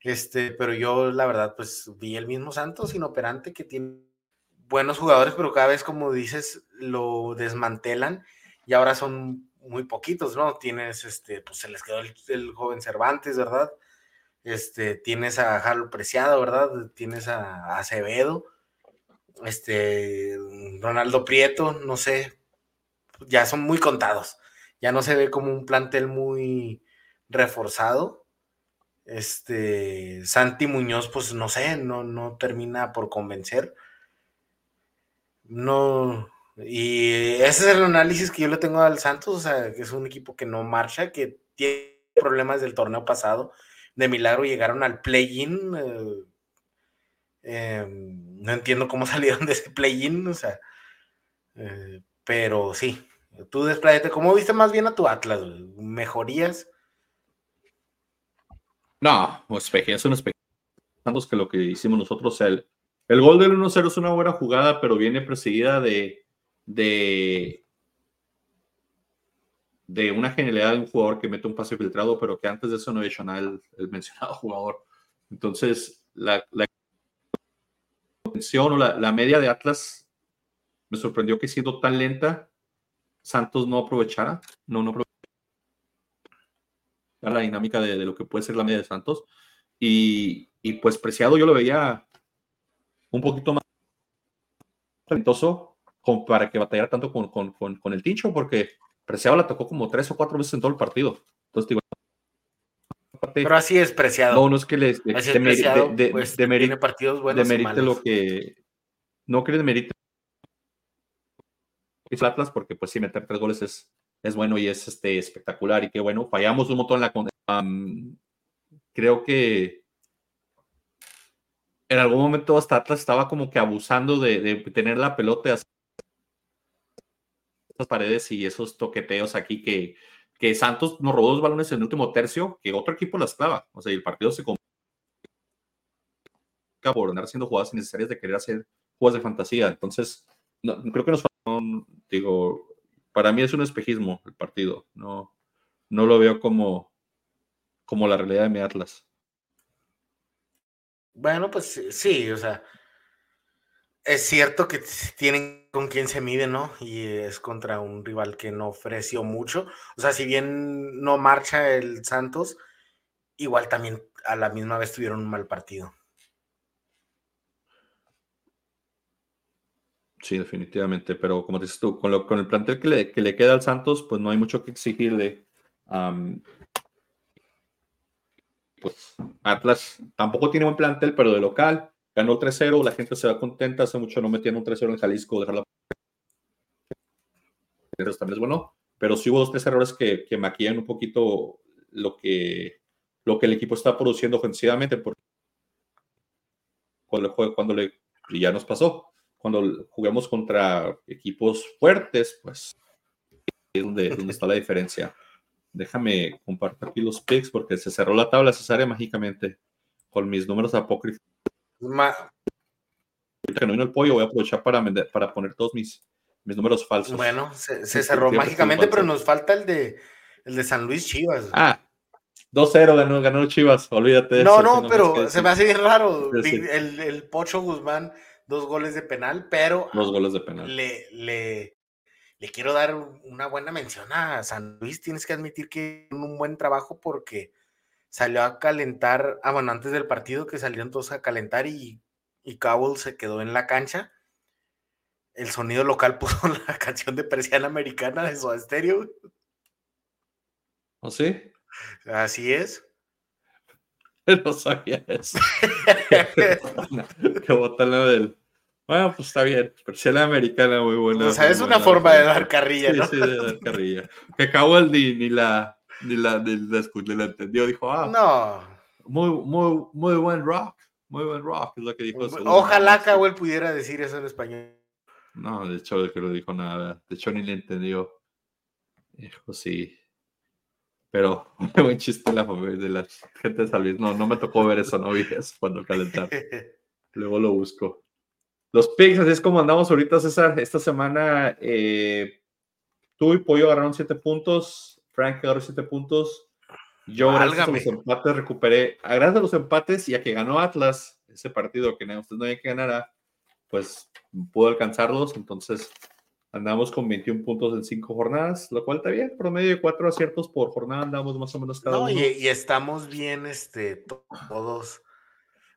Este, pero yo, la verdad, pues vi el mismo Santos inoperante que tiene buenos jugadores, pero cada vez, como dices, lo desmantelan y ahora son muy poquitos, ¿no? Tienes, este, pues se les quedó el, joven Cervantes, ¿verdad? Este, tienes a Jalo Preciado, ¿verdad? Tienes a, Acevedo, este, Ronaldo Prieto, no sé, ya son muy contados. Ya no se ve como un plantel muy reforzado. Este, Santi Muñoz, pues no sé, no, no termina por convencer. No, y ese es el análisis que yo le tengo al Santos, o sea, que es un equipo que no marcha, que tiene problemas del torneo pasado. De milagro llegaron al play-in. Eh, em, no entiendo cómo salieron de ese play-in, o sea, eh, pero sí, tú despláyate. ¿Cómo viste más bien a tu Atlas? ¿Mejorías? No, es un espejo. que lo que hicimos nosotros, el, el gol del 1-0 es una buena jugada, pero viene precedida de de, de una genialidad de un jugador que mete un pase filtrado, pero que antes de eso no hecho nada el, mencionado jugador. Entonces, la, la o la, media de Atlas me sorprendió que siendo tan lenta, Santos no aprovechara, no, no la dinámica de, lo que puede ser la media de Santos. Y, y pues Preciado yo lo veía un poquito más talentoso, para que batallara tanto con, con, con, el Tincho, porque Preciado la tocó como tres o cuatro veces en todo el partido. Entonces, digo, pero así es Preciado. No, no es que le de, de, pues, partidos buenos demerite lo que no que demerite Atlas porque pues sí meter tres goles es, es bueno y es este espectacular y qué bueno fallamos un montón en la um, creo que en algún momento hasta Atlas estaba como que abusando de, de tener la pelota paredes y esos toqueteos aquí que, que Santos nos robó dos balones en el último tercio, que otro equipo las clava. O sea, el partido se complica por andar haciendo jugadas innecesarias de querer hacer jugadas de fantasía. Entonces, no, creo que nos digo, para mí es un espejismo el partido. No, no lo veo como, como la realidad de mi Atlas. Bueno, pues sí, o sea, es cierto que tienen con quién se mide, ¿no? Y es contra un rival que no ofreció mucho. O sea, si bien no marcha el Santos, igual también a la misma vez tuvieron un mal partido. Sí, definitivamente, pero como dices tú, con, lo, el plantel que le, que le, queda al Santos, pues no hay mucho que exigirle. pues Atlas tampoco tiene buen plantel, pero de local ganó 3-0, la gente se va contenta, hace mucho no metían un 3-0 en Jalisco, dejarla. También es bueno, pero sí hubo dos, tres errores que, que maquillan un poquito lo que, lo que el equipo está produciendo ofensivamente, porque cuando, cuando le, ya nos pasó, cuando jugamos contra equipos fuertes, pues es donde, donde está la diferencia. Déjame compartir aquí los picks porque se cerró la tabla cesárea mágicamente con mis números apócrifos que no vino el pollo, voy a aprovechar para, para poner todos mis, mis números falsos. Bueno, se, cerró mágicamente, pero nos falta el de, el de San Luis Chivas. Ah, 2-0 ganó, ganó Chivas, olvídate. no, no, pero se me hace bien raro. El, el, Pocho Guzmán, dos goles de penal, pero. Dos goles de penal. Le, le, le quiero dar una buena mención a San Luis. Tienes que admitir que un buen trabajo porque salió a calentar, ah, bueno, antes del partido que salieron todos a calentar y, y Cowell se quedó en la cancha. El sonido local puso la canción de Persiana Americana de su Stereo. ¿O ¿Oh, sí? Así es. No sabía eso. que botana del. Bueno, pues está bien. la americana muy buena. O sea, es una forma de dar carrilla, ¿no? Sí, de dar carrilla. Que Cowell ni, ni la ni la, ni la, ni la entendió. Dijo, ah, no. Muy, muy, muy buen rock. Muy buen rock, es lo que dijo. Ojalá Cowell pudiera decir eso en español. No, de hecho, que no dijo nada. De hecho, ni le entendió. Dijo, sí. Pero, buen chiste la de la gente de San No, no me tocó ver eso, no vi eso cuando calentar. Luego lo busco. Los picks, así es como andamos ahorita, César. Esta semana, eh, tú y Pollo agarraron siete puntos. Frank agarró siete puntos. Yo, gracias a los empates, recuperé. Gracias a los empates y a que ganó Atlas, ese partido que usted no había que ganara, pues pudo alcanzarlos. Entonces, andamos con 21 puntos en cinco jornadas, lo cual está bien. Promedio de cuatro aciertos por jornada, andamos más o menos cada uno. Y, y, estamos bien, este, todos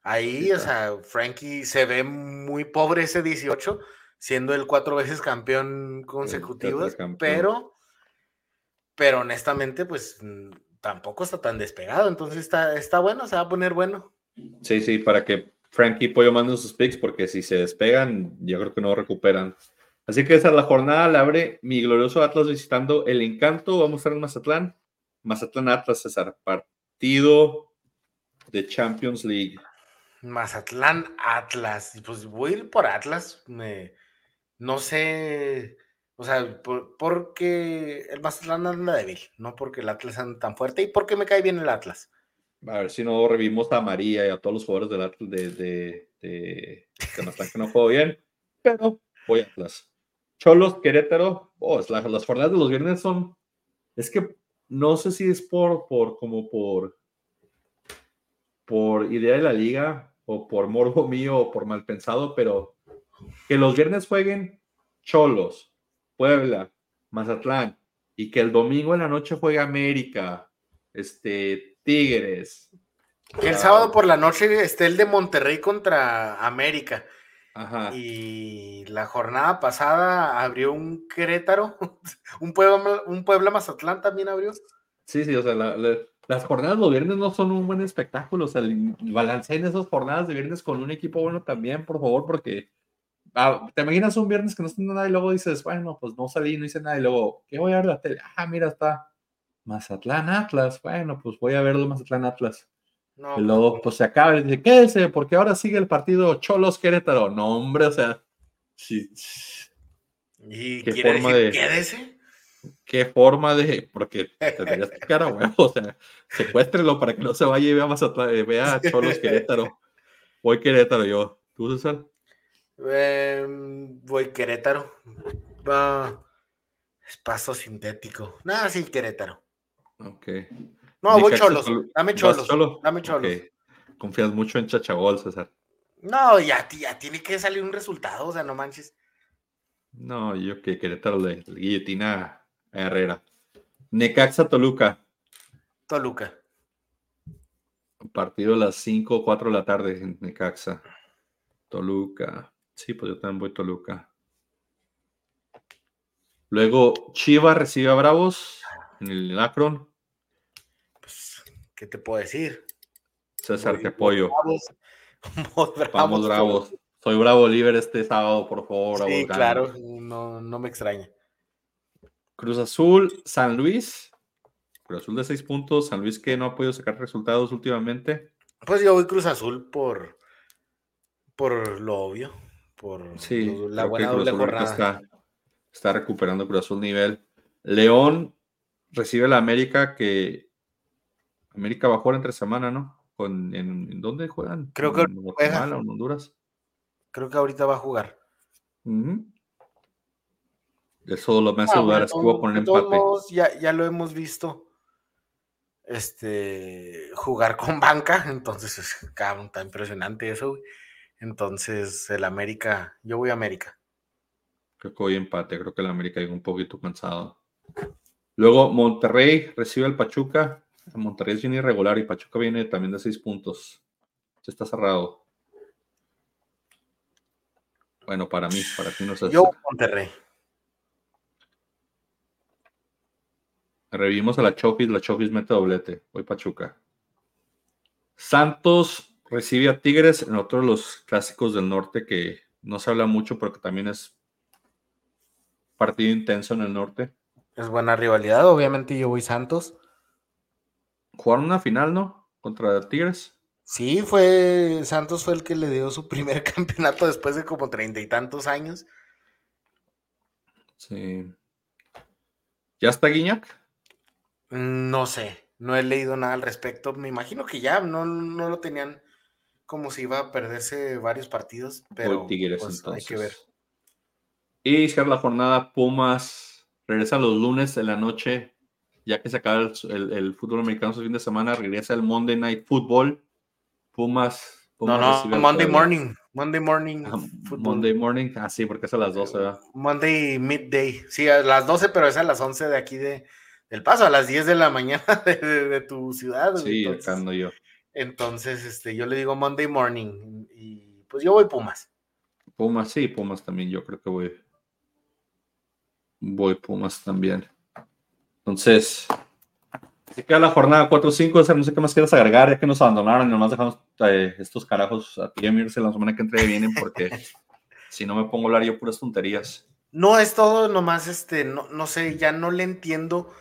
Ahí, o sea, Frankie se ve muy pobre ese 18, siendo el cuatro veces campeón consecutivo, pero, pero honestamente, pues mm, tampoco está tan despegado, entonces está, está bueno, se va a poner bueno. Sí, sí, para que Frankie y Pollo manden sus picks, porque si se despegan, yo creo que no recuperan. Así que esa es la jornada, la abre mi glorioso Atlas visitando el Encanto, vamos a estar en Mazatlán, Mazatlán Atlas, César, partido de Champions League. Mazatlán Atlas. Pues voy a ir por Atlas. Me, no sé. O sea, porque el Mazatlán anda débil, no porque el Atlas anda tan fuerte y porque me cae bien el Atlas. A ver si no revivimos a María y a todos los jugadores del Atlas de, de, Mazatlán que no juego bien, pero voy a Atlas. Cholos, Querétaro, oh, las jornadas de los viernes son, es que no sé si es por, por, como por, por idea de la liga, o por morbo mío o por mal pensado, pero que los viernes jueguen Cholos, Puebla, Mazatlán y que el domingo en la noche juegue América, este, Tigres. Que el sábado por la noche esté el de Monterrey contra América. Y la jornada pasada abrió un Querétaro, un Puebla, un Puebla Mazatlán también abrió. Sí, sí, o sea, la, las jornadas de viernes no son un buen espectáculo. O sea, balanceen esas jornadas de viernes con un equipo bueno también, por favor, porque ah, te imaginas un viernes que no está nada y luego dices, bueno, pues no salí, no hice nada. Y luego, ¿qué voy a ver la tele? Ah, mira, está Mazatlán Atlas. Bueno, pues voy a verlo Mazatlán Atlas. y pues, luego, pues se acaba y dice, quédese, porque ahora sigue el partido Cholos Querétaro. No, hombre, o sea, sí. ¿Y qué forma decir, de. Quédese? qué forma de, porque tendrías que cara huevo, o sea, secuéstrelo para que no se vaya y vea más atrás, eh, vea a Cholos Querétaro. Voy Querétaro yo. ¿Tú, César? Em, voy Querétaro. Va. Espacio sintético. Nada, sí, Querétaro. Ok. No, voy Cholos. Dame Cholos. Dame Cholos. Confías mucho en Chachagol, César. No, ya, ya tiene que salir un resultado, o sea, no manches. No, yo que Querétaro le guillotina Herrera. Necaxa Toluca. Toluca. Partido a las 5 o 4 de la tarde en Necaxa. Toluca. Sí, pues yo también voy Toluca. Luego Chivas recibe a Bravos en el Akron. Pues, ¿qué te puedo decir? César, te apoyo. Vamos, bravos. Soy Bravo Libre este sábado, por favor. Sí, claro, no, no me extraña. Cruz Azul, San Luis. Cruz Azul de seis puntos. San Luis que no ha podido sacar resultados últimamente. Pues yo voy Cruz Azul por, por lo obvio. Por la buena doble jornada. Está, recuperando Cruz Azul nivel. León recibe la América que América va a jugar entre semana, ¿no? Con, en, ¿Dónde juegan? Creo que en Guatemala en Honduras. Creo que ahorita va a jugar. Eso lo me hace dudar, es que voy a poner empate. ya, ya lo hemos visto este, jugar con banca, entonces es cabrón, está impresionante eso, Entonces, el América, yo voy a América. Creo que voy empate, creo que el América llega un poquito cansado. Luego, Monterrey recibe al Pachuca. Monterrey es bien irregular y Pachuca viene también de seis puntos. Se está cerrado. Bueno, para mí, para ti no sé. Yo Monterrey. Revivimos a la Chofis, la Chofis mete doblete. Voy Pachuca. Santos recibe a Tigres en otro de los clásicos del norte que no se habla mucho, pero que también es partido intenso en el norte. Es buena rivalidad, obviamente yo voy Santos. Jugaron una final, ¿no? Contra Tigres. Sí, fue Santos fue el que le dio su primer campeonato después de como treinta y tantos años. Sí. ¿Ya está Guiñac? No sé, no he leído nada al respecto. Me imagino que ya no, no lo tenían como si iba a perderse varios partidos, pero Tigres, pues, hay que ver. Y cierra la jornada, Pumas regresa los lunes de la noche, ya que se acaba el, fútbol americano su fin de semana, regresa el Monday Night Football. Pumas. no, no, Monday Morning. Monday Morning. Ah, Monday Morning, ah, sí, porque es a las 12, ¿verdad? Monday Midday. Sí, a las 12, pero es a las 11 de aquí de, del paso, a las 10 de la mañana de, tu ciudad. Sí, acá ando yo. Entonces, este, yo le digo Monday morning y pues yo voy Pumas. Pumas, sí, Pumas también, yo creo que voy. Voy Pumas también. Entonces, se queda la jornada 4-5, no sé qué más quieras agregar, ya que nos abandonaron y nomás dejamos eh, estos carajos a ti irse la semana que entre vienen porque si no me pongo a hablar yo puras tonterías. No, es todo nomás, este, no, no sé, ya no le entiendo,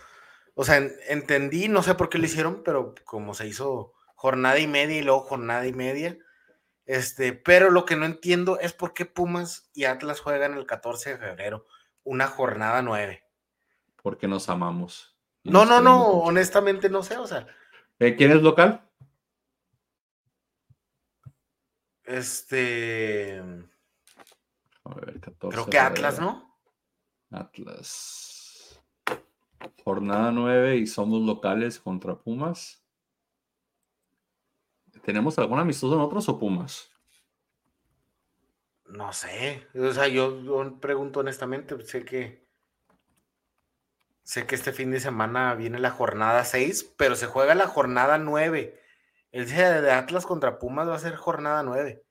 o sea, entendí, no sé por qué lo hicieron, pero como se hizo jornada y media y luego jornada y media. Este, pero lo que no entiendo es por qué Pumas y Atlas juegan el 14 de febrero, una jornada nueve. Porque nos amamos. No, no, no, honestamente no sé, o sea. Eh, ¿Quién es local? Este. A ver, 14 Creo que Atlas, ¿no? Atlas. Jornada 9 y somos locales contra Pumas. ¿Tenemos algún amistoso en otros o Pumas? No sé. O sea, yo, pregunto honestamente, sé que. Sé que este fin de semana viene la jornada 6, pero se juega la jornada 9. El día de Atlas contra Pumas va a ser jornada 9.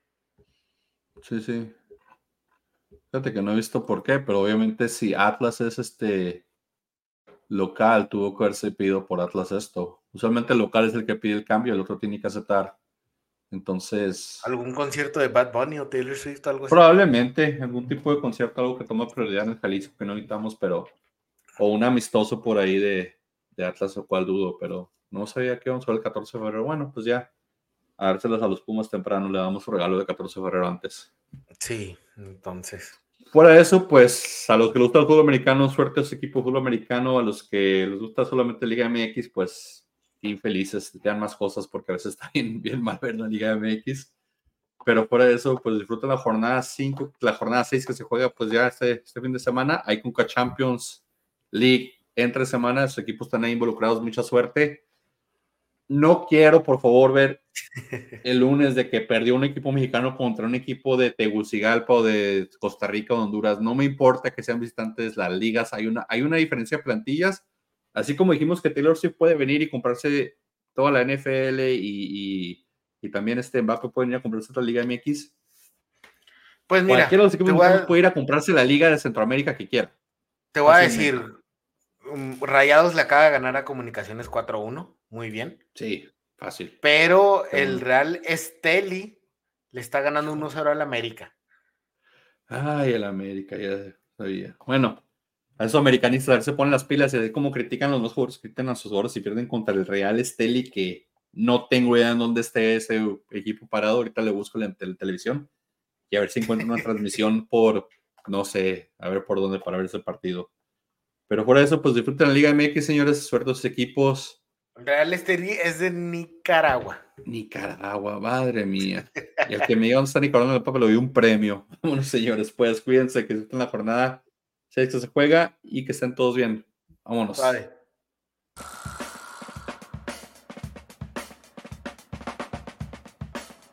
Sí, sí. Fíjate que no he visto por qué, pero obviamente si Atlas es este local, tuvo que haberse pedido por Atlas esto. Usualmente el local es el que pide el cambio, el otro tiene que aceptar entonces. ¿Algún concierto de Bad Bunny o Taylor Swift, algo así? Probablemente, algún tipo de concierto, algo que toma prioridad en el Jalisco que no necesitamos, pero. O un amistoso por ahí de, Atlas, o cual dudo, pero no sabía que íbamos a ver el 14 de febrero. Bueno, pues ya, a dárselas a los Pumas temprano, le damos su regalo de 14 de febrero antes. Sí, entonces. Fuera de eso, pues a los que les gusta el fútbol americano, suerte a ese equipo fútbol americano, a los que les gusta solamente Liga MX, pues infelices, te dan más cosas porque a veces está bien, bien mal ver la Liga MX. Pero fuera de eso, pues disfruta la jornada 5, la jornada 6 que se juega pues ya este, este fin de semana. Hay Conca Champions League entre semanas, sus equipos están ahí involucrados, mucha suerte. No quiero, por favor, ver el lunes de que perdió un equipo mexicano contra un equipo de Tegucigalpa o de Costa Rica o Honduras. No me importa que sean visitantes las ligas, hay una, hay una diferencia de plantillas Así como dijimos que Taylor Swift puede venir y comprarse toda la NFL y, también este Mbappé puede venir a comprarse otra Liga MX. Pues mira, cualquiera de los equipos puede ir a comprarse la Liga de Centroamérica que quiera. Te voy a decir, um, Rayados le acaba de ganar a Comunicaciones 4-1, muy bien. Sí, fácil. Pero el Real Esteli le está ganando 1-0 al América. Ay, el América, ya sabía. Bueno, a esos americanistas, se ponen las pilas y ver cómo critican los dos jugadores, critican a sus jugadores y pierden contra el Real Esteli, que no tengo idea en dónde esté ese equipo parado. Ahorita le busco en la televisión y a ver si encuentro una transmisión por, no sé, a ver por dónde para ver ese partido. Pero por eso, pues disfruten la Liga MX, señores, suerte a sus equipos. Real Esteli es de Nicaragua. Nicaragua, madre mía. Y el que me diga dónde está Nicaragua, el papá le doy un premio. Bueno, señores, pues cuídense que disfruten la jornada que se juega y que estén todos bien. Vámonos. Vale.